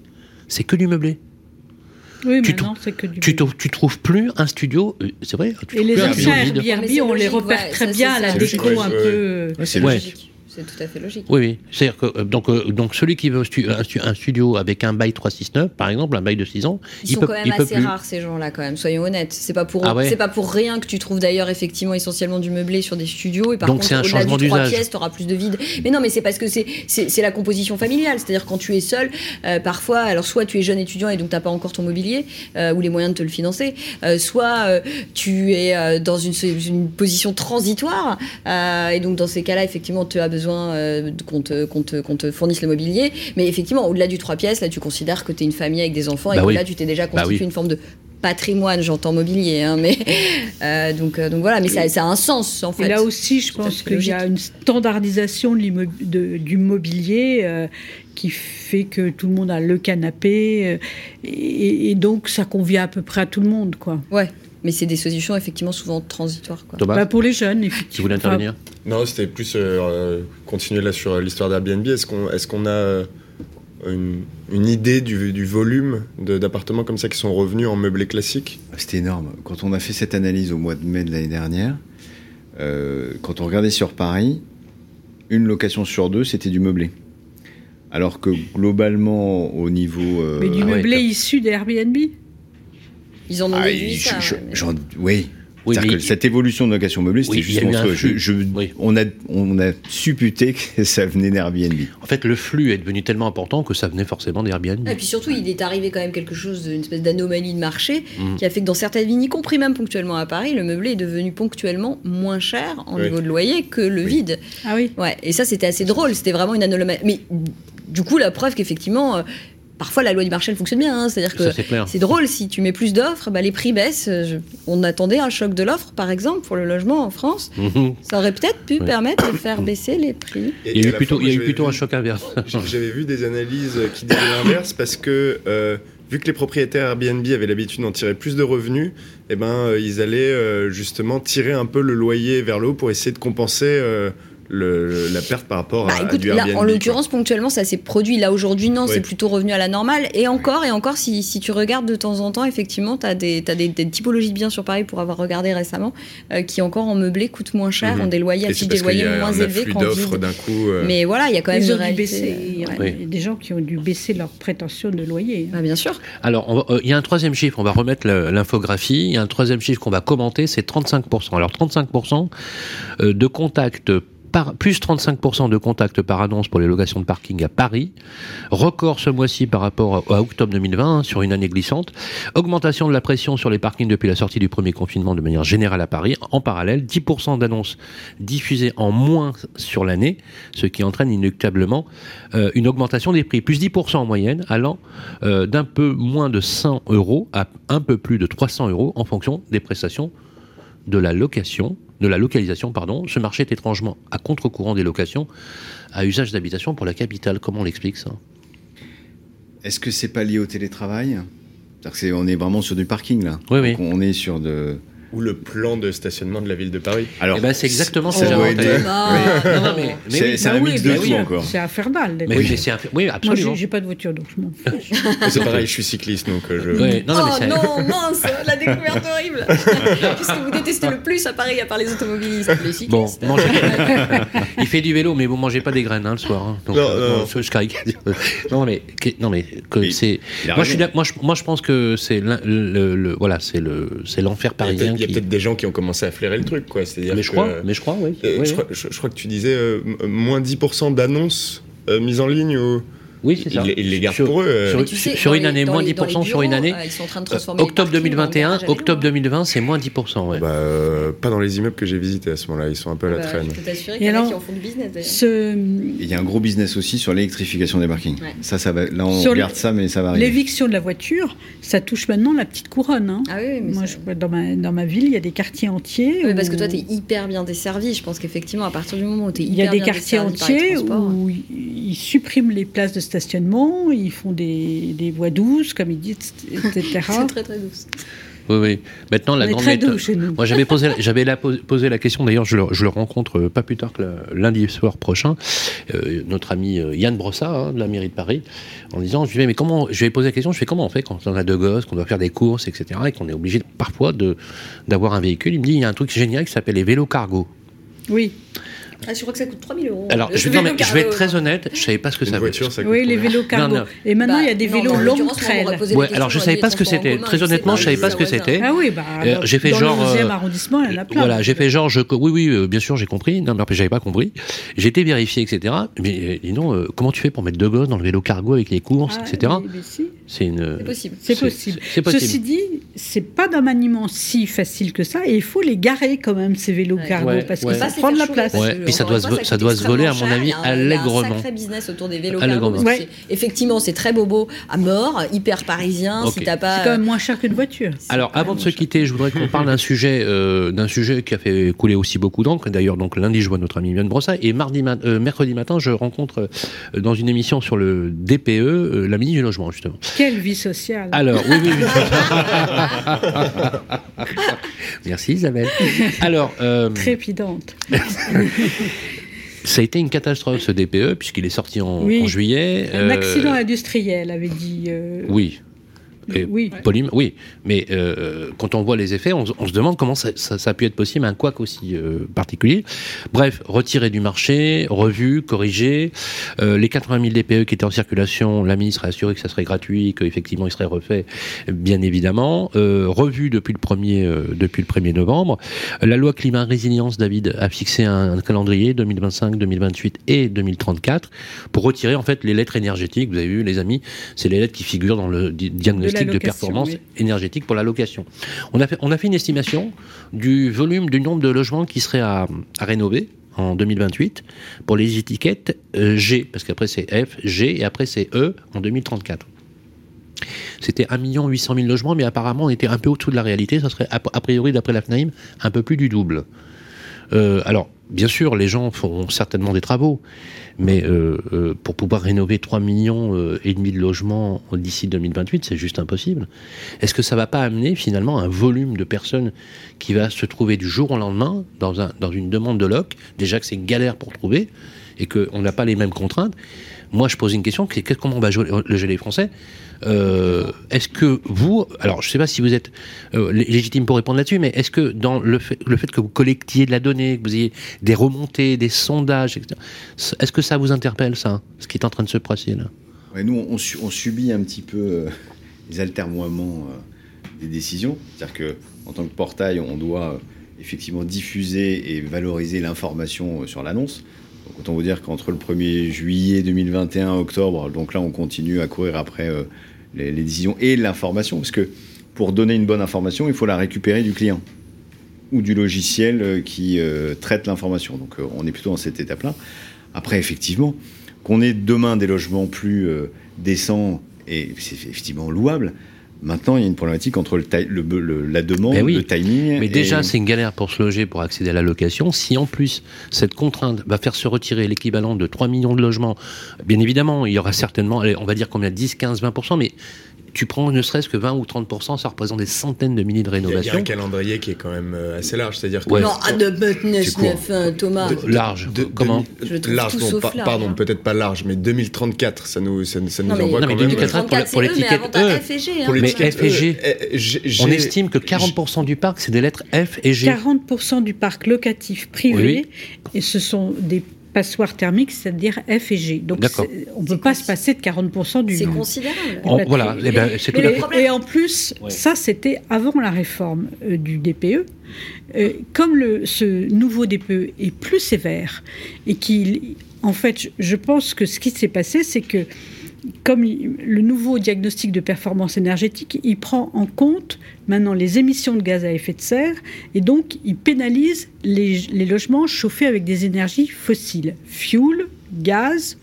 c'est que du meublé. Oui, tu maintenant, c'est que du tu, tu trouves plus un studio, euh, c'est vrai. Tu et les anciens Airbnb, on les repère très bien à la déco un peu. c'est logique. C'est tout à fait logique. Oui, oui. C'est-à-dire que euh, donc, euh, donc celui qui veut un, studio avec un bail 369, par exemple, un bail de 6 ans, ils sont quand même assez rares ces gens-là quand même. Soyons honnêtes. C'est pas pour ah c'est pas pour rien que tu trouves d'ailleurs effectivement essentiellement du meublé sur des studios et par donc c'est un changement d'usage. pièces, tu auras plus de vide. Mais non, mais c'est parce que c'est la composition familiale. C'est-à-dire quand tu es seul, euh, parfois, alors soit tu es jeune étudiant et donc t'as pas encore ton mobilier ou les moyens de te le financer, soit tu es dans une, une, position transitoire et donc dans ces cas-là, effectivement, tu as besoin euh, qu'on te, fournisse le mobilier. Mais effectivement, au-delà du 3 pièces, là, tu considères que tu es une famille avec des enfants et bah que là, tu t'es déjà bah constitué une forme de patrimoine, j'entends mobilier, hein, mais euh, donc, euh, donc voilà, mais ça, ça, a un sens en fait. Et là aussi, je pense qu'il y a une standardisation de du mobilier qui fait que tout le monde a le canapé et, et, donc ça convient à peu près à tout le monde, quoi. Ouais mais c'est des solutions effectivement souvent transitoires. Quoi. Bah, pour les jeunes, effectivement. Tu voulais intervenir Non, c'était plus euh, euh, continuer là sur l'histoire d'Airbnb. Est-ce qu'on est qu'on a euh, une, une, idée du, du volume d'appartements comme ça qui sont revenus en meublé classique? C'était énorme. Quand on a fait cette analyse au mois de mai de l'année dernière, quand on regardait sur Paris, une location sur deux, c'était du meublé. Alors que globalement, au niveau. Mais du ah meublé issu d'Airbnb? Ils en ont ah, déduit ça. oui. Oui, que cette évolution de location meublée, c'était juste on, a, on a supputé que ça venait d'Airbnb. En fait, le flux est devenu tellement important que ça venait forcément d'Airbnb. Et puis surtout, il est arrivé quand même quelque chose, une espèce d'anomalie de marché, mm. qui a fait que dans certaines villes, y compris même ponctuellement à Paris, le meublé est devenu ponctuellement moins cher en niveau de loyer que le vide. Ah oui. Ouais. Et ça, c'était assez drôle. C'était vraiment une anomalie. Mais du coup, la preuve qu'effectivement, euh, parfois la loi du marché elle fonctionne bien. Hein. C'est-à-dire que c'est drôle, si tu mets plus d'offres, bah, les prix baissent. on attendait un choc de l'offre, par exemple, pour le logement en France. Mhm. Ça aurait peut-être pu permettre de faire baisser les prix. il y a eu plutôt, il y a eu plutôt un choc inverse. J'avais vu des analyses qui disaient l'inverse parce que. Euh, vu que les propriétaires Airbnb avaient l'habitude d'en tirer plus de revenus, eh ben, euh, ils allaient justement tirer un peu le loyer vers le haut pour essayer de compenser la perte par rapport bah, à, du là, En l'occurrence, ponctuellement, ça s'est produit. Là, aujourd'hui, non, c'est plutôt revenu à la normale. Et encore, et encore, si, si tu regardes de temps en temps, effectivement, tu as, des, des, typologies de biens sur Paris, pour avoir regardé récemment, euh, qui encore en meublé coûtent moins cher, mhm. ont des loyers, des loyers moins élevés qu'en d'un coup. Euh. Mais voilà, il y a quand même Il y a des gens qui ont dû baisser leur prétention de loyer. Hein. Ah, bien sûr. Alors, euh, il y a un troisième chiffre, on va remettre l'infographie. Il y a un troisième chiffre qu'on va commenter, c'est 35%. Alors, 35% de contacts plus 35% de contacts par annonce pour les locations de parking à Paris. Record ce mois-ci par rapport à octobre 2020 hein, sur une année glissante. Augmentation de la pression sur les parkings depuis la sortie du premier confinement de manière générale à Paris. En parallèle, 10% d'annonces diffusées en moins sur l'année, ce qui entraîne inéluctablement euh, une augmentation des prix. Plus 10% en moyenne, allant euh, d'un peu moins de 100 euros à un peu plus de 300 euros en fonction des prestations de la location de la localisation, pardon. Ce marché est étrangement à contre-courant des locations à usage d'habitation pour la capitale. Comment on l'explique ça? Est-ce que c'est pas lié au télétravail? On est vraiment sur du parking là. Oui, oui. On est sur de ou le plan de stationnement de la ville de Paris. Alors, eh ben, c'est exactement ça. C'est un mix de tout encore. C'est infernal. Mais oui, c'est oui, absolument. Moi, j'ai pas de voiture, donc je m'en c'est pareil, je suis cycliste, donc euh, je. Non, non, oh non, mince, la découverte horrible. Qu'est-ce que vous détestez le plus à Paris, à part les automobilistes, les cyclistes Bon, mangez... il fait du vélo, mais vous mangez pas des graines hein, le soir. Hein. Donc, non, euh, non. je non, mais non, mais que c'est. Moi, je moi, moi, je pense que c'est le, voilà, c'est le, c'est l'enfer parisien y a peut-être des gens qui ont commencé à flairer le truc, quoi. Mais je crois, mais je crois, oui. Euh, je, crois, que tu disais euh, moins 10% d'annonces euh, mises en ligne ou. Oui, c'est ça. Ils, les gardent pour eux. Euh. Sur, une année, moins 10% sur une année. ils sont en train de transformer octobre 2021, octobre 2020, c'est moins 10%. Ouais. Bah, euh, pas dans les immeubles que j'ai visités à ce moment-là, ils sont un peu à la bah, traîne. Je peux t'assurer qu'il y en a qui en font du business ce... Il y a un gros business aussi sur l'électrification des parkings. Ça, ça va, là, on regarde ça, mais ça va arriver. L'éviction de la voiture, ça touche maintenant la petite couronne. Hein. Ah oui, mais Moi, je, dans, ma, dans ma ville, il y a des quartiers entiers. Oui, parce que toi, tu es hyper bien desservi. Je pense qu'effectivement, à partir du moment où tu es hyper bien desservi. Il y a des quartiers entiers où ils suppriment les places de stationnement ils font des, des voix douces, comme ils disent, etc. C'est très très douce. Oui, oui. Maintenant, la grande méthode. Moi, j'avais posé, j'avais la, posé la question. D'ailleurs, je, je, le rencontre euh, pas plus tard que lundi soir prochain. Euh, notre ami euh, Yann Brossat hein, de la mairie de Paris, en disant, je lui mais comment Je vais poser la question. Je fais comment on fait quand on a deux gosses, qu'on doit faire des courses, etc., et qu'on est obligé parfois de d'avoir un véhicule? Il me dit, il y a un truc génial qui s'appelle les vélos cargo. Oui. Ah, je crois que ça coûte 3000 euros. Alors, je, vais, je vais être très honnête, je savais pas ce que ça voiture, ça coûte Oui, les vélos cargo. Et maintenant, il y a des bah, vélos longs trail. Ouais, alors, je savais pas ce que c'était. Très honnêtement, je savais pas ce que c'était. Ah oui, bah. Euh, j'ai fait genre. Dans le 11e euh, arrondissement, il y en a plein. Voilà, j'ai fait genre. Oui, oui, euh, bien sûr, j'ai compris. Non, mais j'avais pas compris. J'ai été vérifié, etc. Mais dis non, comment tu fais pour mettre deux gosses dans le vélo cargo avec les courses, ah, etc. C'est une. C'est possible. C'est possible. Ceci dit, c'est pas d'un maniement si facile que ça, et il faut les garer quand même ces vélos cargo parce que ça prend de la place. Ça doit ça doit se voler, à mon avis, allègrement. Il y a un sacré business autour des vélos cargo. Effectivement, c'est très bobo à mort, hyper parisien. Si t'as pas. C'est quand même moins cher qu'une voiture. Alors, avant de se quitter, je voudrais qu'on parle d'un sujet, euh, d'un sujet qui a fait couler aussi beaucoup d'encre. D'ailleurs, donc lundi, je vois notre ami Yann Brossa, et mardi, euh, mercredi matin, je rencontre euh, dans une émission sur le DPE la ministre du logement, justement. Quelle vie sociale. Alors, oui, oui. oui. Merci Isabelle. Alors, trépidante. Ça a été une catastrophe ce DPE puisqu'il est sorti en, juillet. Un accident industriel, avait dit. Oui. Oui. oui. Mais euh, quand on voit les effets, on, se demande comment ça, a pu être possible un couac aussi euh, particulier. Bref, retiré du marché, revu, corrigé. Euh, les 80 000 DPE qui étaient en circulation, la ministre a assuré que ça serait gratuit, qu'effectivement il serait refait, bien évidemment. revu depuis le 1er, depuis le 1er novembre. La loi climat résilience, David, a fixé un, calendrier 2025, 2028 et 2034 pour retirer en fait les lettres énergétiques. Vous avez vu, les amis, c'est les lettres qui figurent dans le diagnostic de, performance énergétique pour la location. On a, fait, on a fait une estimation du volume, du nombre de logements qui seraient à, rénover en 2028 pour les étiquettes euh, G, parce qu'après c'est F, G et après c'est E en 2034. C'était 1 800 000 logements, mais apparemment on était un peu au-dessous de la réalité. Ça serait a priori, d'après la FNAIM, un peu plus du double. Euh, alors, bien sûr, les gens feront certainement des travaux, mais euh, euh, pour pouvoir rénover 3 millions et demi de logements d'ici 2028, c'est juste impossible. Est-ce que ça va pas amener finalement un volume de personnes qui va se trouver du jour au lendemain dans, dans une demande de loc Déjà que c'est galère pour trouver et qu'on n'a pas les mêmes contraintes. Moi, je pose une question, comment on va le jeu des Français? Euh, est-ce que vous, alors je ne sais pas si vous êtes euh, légitime pour répondre là-dessus, mais est-ce que dans le fait, que vous collectiez de la donnée, que vous ayez des remontées, des sondages, est-ce que ça vous interpelle, ça, ce qui est en train de se passer là? Nous, on, subit un petit peu euh, les altermoiements des décisions. C'est-à-dire qu'en tant que portail, on doit effectivement diffuser et valoriser l'information sur l'annonce. Autant vous dire qu'entre le 1er juillet 2021 octobre, donc là, on continue à courir après les, décisions et l'information. Parce que pour donner une bonne information, il faut la récupérer du client ou du logiciel euh, qui euh, traite l'information. Donc euh, on est plutôt dans cette étape-là. Après, effectivement, qu'on ait demain des logements plus décents, et c'est effectivement louable, Maintenant, il y a une problématique entre le, la demande, ben le timing. Mais déjà, c'est une galère pour se loger, pour accéder à la location. Si en plus, cette contrainte va faire se retirer l'équivalent de 3 millions de logements, bien évidemment, il y aura certainement, on va dire combien, 10, 15, 20%, mais tu prends ne serait-ce que 20 ou 30%, ça représente des centaines de milliers de rénovations. Il y a un calendrier qui est quand même euh, assez large, c'est-à-dire que... Non, à de 9, Thomas. large, comment Large, pardon, hein. peut-être pas large, mais 2034, ça nous, ça, nous envoie non, mais 2034 pour, pour l'étiquette E. Pour mais F et G, on estime que 40% du parc, c'est des lettres F et G. 40% du parc locatif privé, et ce sont des passoire thermique, c'est-à-dire F et G. Donc on ne peut pas se passer de 40% du C'est considérable. voilà, et, eh ben, et, en plus, ça c'était avant la réforme euh, du DPE. Euh, comme le, ce nouveau DPE est plus sévère et qu'il, en fait, je pense que ce qui s'est passé, c'est que comme le nouveau diagnostic de performance énergétique, il prend en compte maintenant les émissions de gaz à effet de serre et donc il pénalise les, logements chauffés avec des énergies fossiles, fuel, gaz,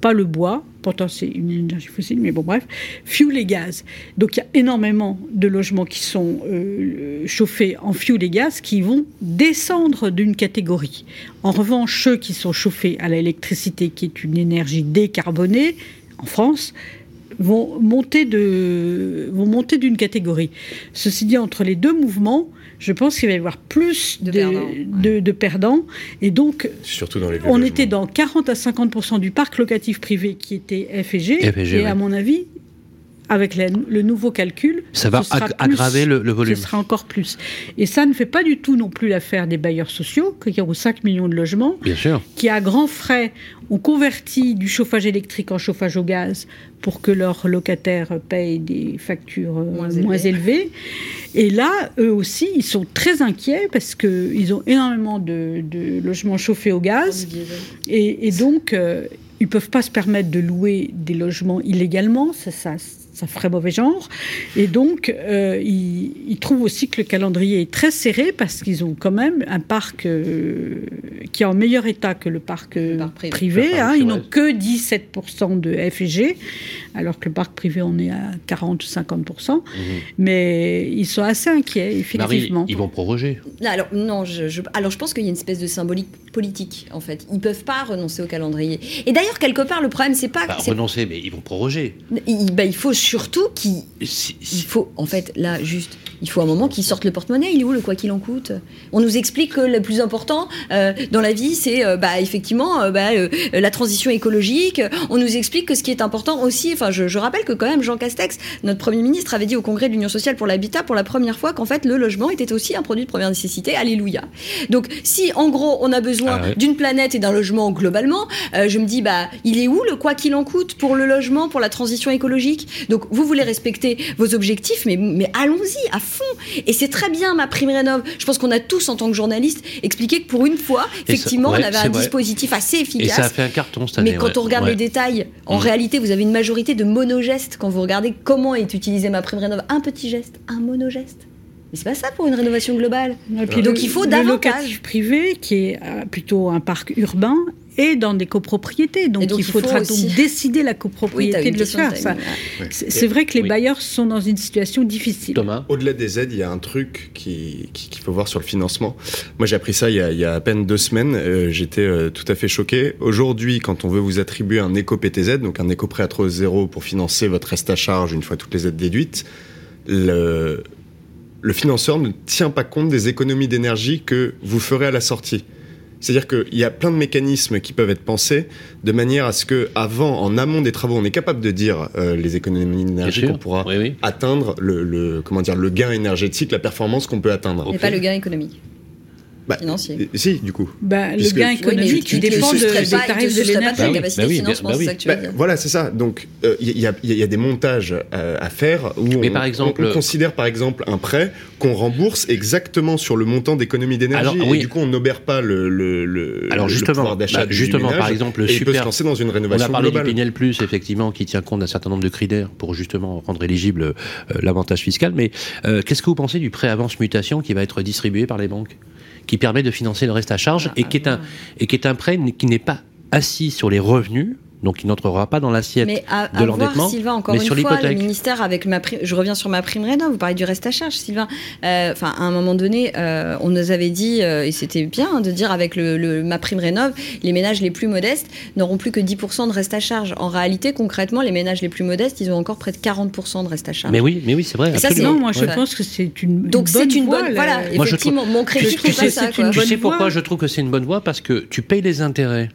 pas le bois, pourtant c'est une énergie fossile, mais bon bref, fuel et gaz. Donc il y a énormément de logements qui sont euh, chauffés en fuel et gaz qui vont descendre d'une catégorie. En revanche, ceux qui sont chauffés à l'électricité, qui est une énergie décarbonée, en France vont monter de vont monter d'une catégorie. Ceci dit, entre les deux mouvements, je pense qu'il va y avoir plus de, perdants. Et donc, Surtout dans les on était dans 40 à 50% du parc locatif privé qui était F et G. et, à mon avis, avec le nouveau calcul, ça va aggraver le, volume. Ce sera encore plus. Et ça ne fait pas du tout non plus l'affaire des bailleurs sociaux, qui ont 5 millions de logements, Bien sûr. qui à grands frais ont converti du chauffage électrique en chauffage au gaz pour que leurs locataires payent des factures euh, moins, élevées. Et là, eux aussi, ils sont très inquiets parce qu'ils ont énormément de, logements chauffés au gaz. Et, donc, euh, ils ne peuvent pas se permettre de louer des logements illégalement. Ça, ça, ça ferait mauvais genre. Et donc, euh, ils, trouvent aussi que le calendrier est très serré parce qu'ils ont quand même un parc euh, qui est en meilleur état que le parc, euh, privé. Hein. ils n'ont que 17% de F et G, alors que le parc privé, on est à 40-50%. Mhm. Mais ils sont assez inquiets, effectivement. ils vont proroger. Alors, non, je, alors je pense qu'il y a une espèce de symbolique politique, en fait. Ils peuvent pas renoncer au calendrier. Et d'ailleurs, quelque part, le problème, c'est pas... Bah, renoncer, mais ils vont proroger. Il, bah, il faut surtout qu'il il faut, en fait, là, juste Il faut un moment qu'ils sortent le porte-monnaie. Il est où le quoi qu'il en coûte? On nous explique que le plus important euh, dans la vie, c'est euh, bah, effectivement euh, bah, la transition écologique. On nous explique que ce qui est important aussi, enfin, je, rappelle que quand même Jean Castex, notre Premier ministre, avait dit au Congrès de l'Union sociale pour l'habitat pour la première fois qu'en fait le logement était aussi un produit de première nécessité. Alléluia. Donc si en gros on a besoin ah d'une planète et d'un logement globalement, je me dis bah il est où le quoi qu'il en coûte pour le logement, pour la transition écologique? Donc vous voulez respecter vos objectifs, mais, mais allons-y à fond. Et c'est très bien ma prime rénov. Je pense qu'on a tous en tant que journalistes expliqué que pour une fois, effectivement, on avait un dispositif assez efficace. Et ça a fait un carton cette année. Mais quand on regarde les détails, en mm. réalité, vous avez une majorité de monogestes quand vous regardez comment est utilisé ma prime rénov. Un petit geste, un monogeste. Mais c'est pas ça pour une rénovation globale. Donc il faut le davantage. privé, qui est euh, plutôt un parc urbain, et dans des copropriétés. Donc, il faudra donc décider la copropriété de le faire. C'est vrai que les bailleurs sont dans une situation difficile. Thomas Au-delà des aides, il y a un truc qu'il faut voir sur le financement. Moi, j'ai appris ça il y, a, à peine deux semaines. Euh, j'étais euh, tout à fait choqué. Aujourd'hui, quand on veut vous attribuer un éco-PTZ, donc un éco-prêt à trop zéro pour financer votre reste à charge une fois toutes les aides déduites, le, le financeur ne tient pas compte des économies d'énergie que vous ferez à la sortie. C'est-à-dire qu'il y a plein de mécanismes qui peuvent être pensés de manière à ce que, avant, en amont des travaux, on est capable de dire euh, les économies d'énergie qu'on pourra atteindre, le, comment dire, le gain énergétique, la performance qu'on peut atteindre. Et pas le gain économique. Bah, financier. Si, du coup. Bah, le gain économique qui dépend de, des tarifs de l'énergie. Bah voilà, c'est ça. Donc, il euh, y, a des montages euh, à faire où on, par exemple, on, considère par exemple un prêt qu'on rembourse exactement sur le montant d'économie d'énergie. Et du coup, on n'obère pas le, le, Alors justement, pouvoir d'achat bah, justement, par exemple, le super. peut se lancer dans une rénovation On a parlé du Pinel Plus, effectivement, qui tient compte d'un certain nombre de critères pour justement rendre éligible euh, l'avantage fiscal. Mais qu'est-ce que vous pensez du prêt avance mutation qui va être distribué par les banques? Qui permet de financer le reste à charge ah, et, qui est un, et qui est un prêt qui n'est pas assis sur les revenus donc il n'entrera pas dans l'assiette de l'endettement. Sylvain, encore mais une sur fois, le ministère avec ma prime, je reviens sur ma prime rénov. Vous parlez du reste à charge, Sylvain. Euh, enfin, à un moment donné, euh, on nous avait dit, euh, et c'était bien de dire avec le, ma prime rénov, les ménages les plus modestes n'auront plus que 10% de reste à charge. En réalité, concrètement, les ménages les plus modestes, ils ont encore près de 40% de reste à charge. Mais oui, mais oui, c'est vrai. Ça, non, moi je pense que c'est une, Donc c'est une bonne. Voilà, effectivement, mon crédit, c'est ça. Tu sais pourquoi je trouve que c'est une bonne voie? Parce que tu payes les intérêts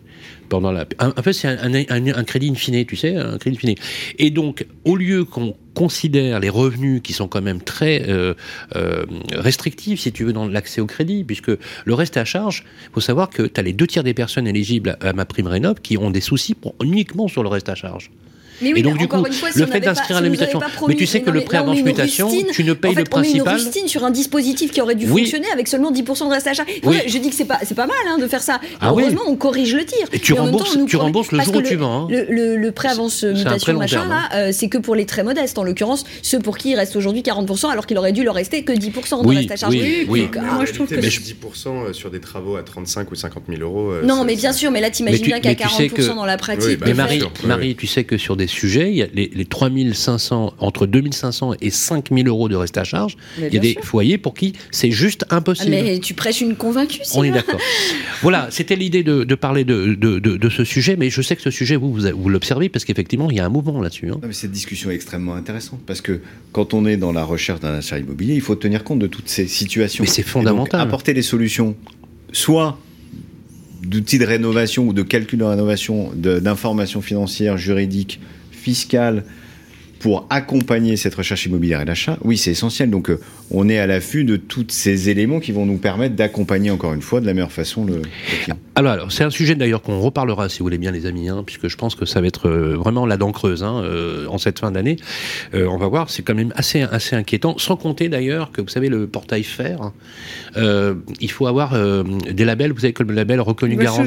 pendant la. C'est un, un, crédit infini, tu sais, un crédit infini. Et donc, au lieu qu'on considère les revenus qui sont quand même très euh, euh, restrictifs, si tu veux, dans l'accès au crédit, puisque le reste à charge, il faut savoir que tu as les deux tiers des personnes éligibles à ma prime Rénov qui ont des soucis uniquement sur le reste à charge. Mais oui, et donc, du coup, le fait d'inscrire la mutation. mais tu sais que le prêt avance mutation, tu ne payes le principal. On met une sur un dispositif qui aurait dû fonctionner avec seulement 10% de reste à charge. Je dis que c'est pas, c'est pas mal hein, de faire ça. Ah heureusement, on corrige le tir. Et tu rembourses, tu rembourses le jour où tu vends. Hein. Le prêt avance mutation, machin, là, hein. euh, c'est que pour les très modestes. En l'occurrence, ceux pour qui il reste aujourd'hui 40%, alors qu'il aurait dû leur rester que 10% de reste à charge. Oui, moi je trouve que 10% sur des travaux à 35 ou 50 000 euros. Euh, non, mais bien sûr, mais là, t'imagines bien qu'à 40% dans la pratique. Mais Marie, tu sais que sur des sujets, il y a les, 3500, entre 2500 et 5000 euros de reste à charge, il y a des foyers pour qui c'est juste impossible. mais tu prêches une convaincue, On est d'accord. voilà, c'était l'idée de, parler de, de, ce sujet, mais je sais que ce sujet, vous, vous, l'observez, parce qu'effectivement, il y a un mouvement là-dessus. Hein. cette discussion est extrêmement intéressante, parce que quand on est dans la recherche d'un achat immobilier, il faut tenir compte de toutes ces situations. Mais c'est fondamental. apporter des solutions, soit d'outils de rénovation ou de calcul de rénovation, d'informations financières, juridiques, fiscale pour accompagner cette recherche immobilière et l'achat, oui, c'est essentiel. Donc, euh, on est à l'affût de tous ces éléments qui vont nous permettre d'accompagner encore une fois de la meilleure façon le. Alors, c'est un sujet d'ailleurs qu'on reparlera, si vous voulez bien, les amis, hein, puisque je pense que ça va être euh, vraiment la dent creuse hein, euh, en cette fin d'année. on va voir, c'est quand même assez, assez inquiétant, sans compter d'ailleurs que vous savez, le portail fer, il faut avoir des labels, vous savez que le label reconnu garant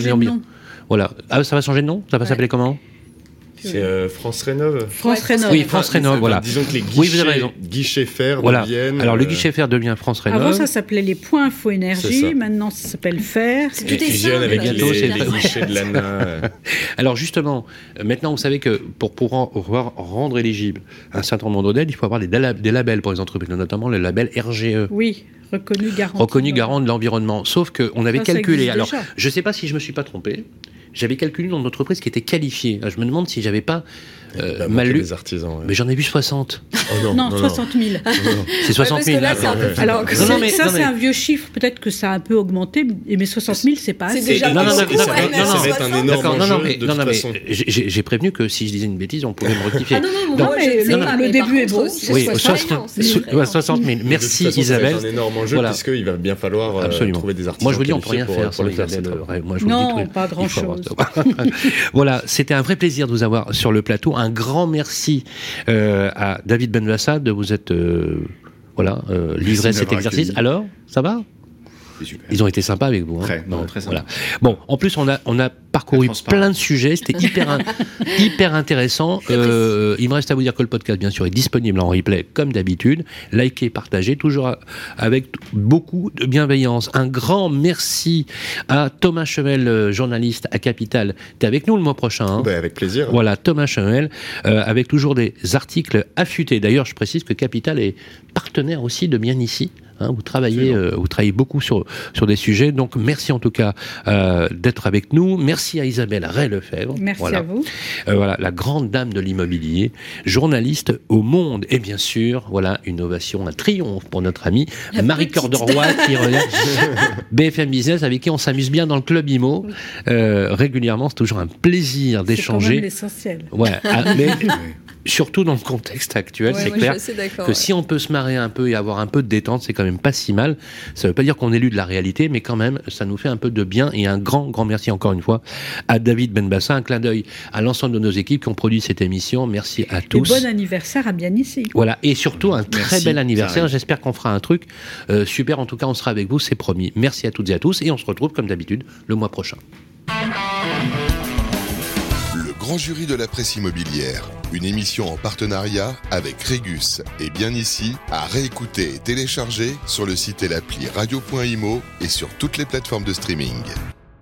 Voilà. Ah, ça va changer de nom? Ça va s'appeler comment? C'est euh, France Rénov. France Rénov. Oui, France Rénov, voilà. Disons que les guichets, oui, vous avez raison. guichets fer voilà. deviennent. Alors le euh, guichet fer devient France Rénov. Avant ça s'appelait les points info énergie, maintenant ça s'appelle fer. Tout est simple. avec bientôt, les, les guichets de l'ANA. Alors justement, maintenant vous savez que pour pouvoir rendre éligible un certain nombre d'aides, il faut avoir des, des labels pour les entreprises, notamment le label RGE. Oui. Reconnu garant. Reconnu garant de l'environnement. Sauf qu'on avait calculé. Alors, je ne sais pas si je me suis pas trompé j'avais calculé une entreprise qui était qualifiée. Je me demande si j'avais pas euh, mal lu. artisans, Mais j'en ai vu 60. non, non, 60 000. c'est 60 000. Alors, ça, c'est un vieux chiffre. Peut-être que ça a un peu augmenté, mais 60 000, c'est pas assez. Déjà non, non, non, ça va être un énorme enjeu de toute façon. J'ai prévenu que si je disais une bêtise, on pouvait me rectifier. Ah non, non, le début est beau. Oui, 60 000. Merci Isabelle. C'est un énorme enjeu puisqu'il va bien falloir euh, trouver des artisans. Moi, je vous dis, on peut rien faire sans Isabelle. Non, pas grand-chose. Voilà, c'était un vrai plaisir de vous avoir sur le plateau. Un grand merci euh, à David Benvassa de vous être euh, voilà, euh, livré cet exercice. Alors, ça va? Ils ont été sympas avec vous. Hein très, non, très sympa. Voilà. Bon, en plus, on a, on a parcouru plein de sujets. C'était hyper, hyper intéressant. Euh, il me reste à vous dire que le podcast, bien sûr, est disponible en replay, comme d'habitude. Likez, partagez, toujours avec beaucoup de bienveillance. Un grand merci à Thomas Chevel, euh, journaliste à Capital. Tu es avec nous le mois prochain. Hein ben, avec plaisir. Voilà, Thomas Chevel, euh, avec toujours des articles affûtés. D'ailleurs, je précise que Capital est partenaire aussi de Bien Ici. Hein, vous travaillez, euh, vous travaillez beaucoup sur sur des sujets. Donc merci en tout cas euh, d'être avec nous. Merci à Isabelle Ray-Lefebvre. Merci à vous. Euh, voilà la grande dame de l'immobilier, journaliste au Monde et bien sûr voilà une ovation, un triomphe pour notre amie Marie Cœur de Roi qui relève BFM Business avec qui on s'amuse bien dans le club IMO régulièrement. C'est toujours un plaisir d'échanger. C'est l'essentiel. Ouais, ah, mais surtout dans le contexte actuel, c'est clair que si on peut se marrer un peu et avoir un peu de détente, c'est quand même pas si mal. Ça veut pas dire qu'on est lu de la réalité, mais quand même, ça nous fait un peu de bien. Et un grand, grand merci encore une fois à David Benbassa. Un clin d'œil à l'ensemble de nos équipes qui ont produit cette émission. Merci à tous. Et bon anniversaire à bien ici. Voilà. Et surtout, un très bel anniversaire. J'espère qu'on fera un truc euh, super. En tout cas, on sera avec vous, c'est promis. Merci à toutes et à tous. Et on se retrouve, comme d'habitude, le mois prochain. Grand jury de la presse immobilière une émission en partenariat avec Régus et bien ici à réécouter et télécharger sur le site et l'appli radio.imo et sur toutes les plateformes de streaming.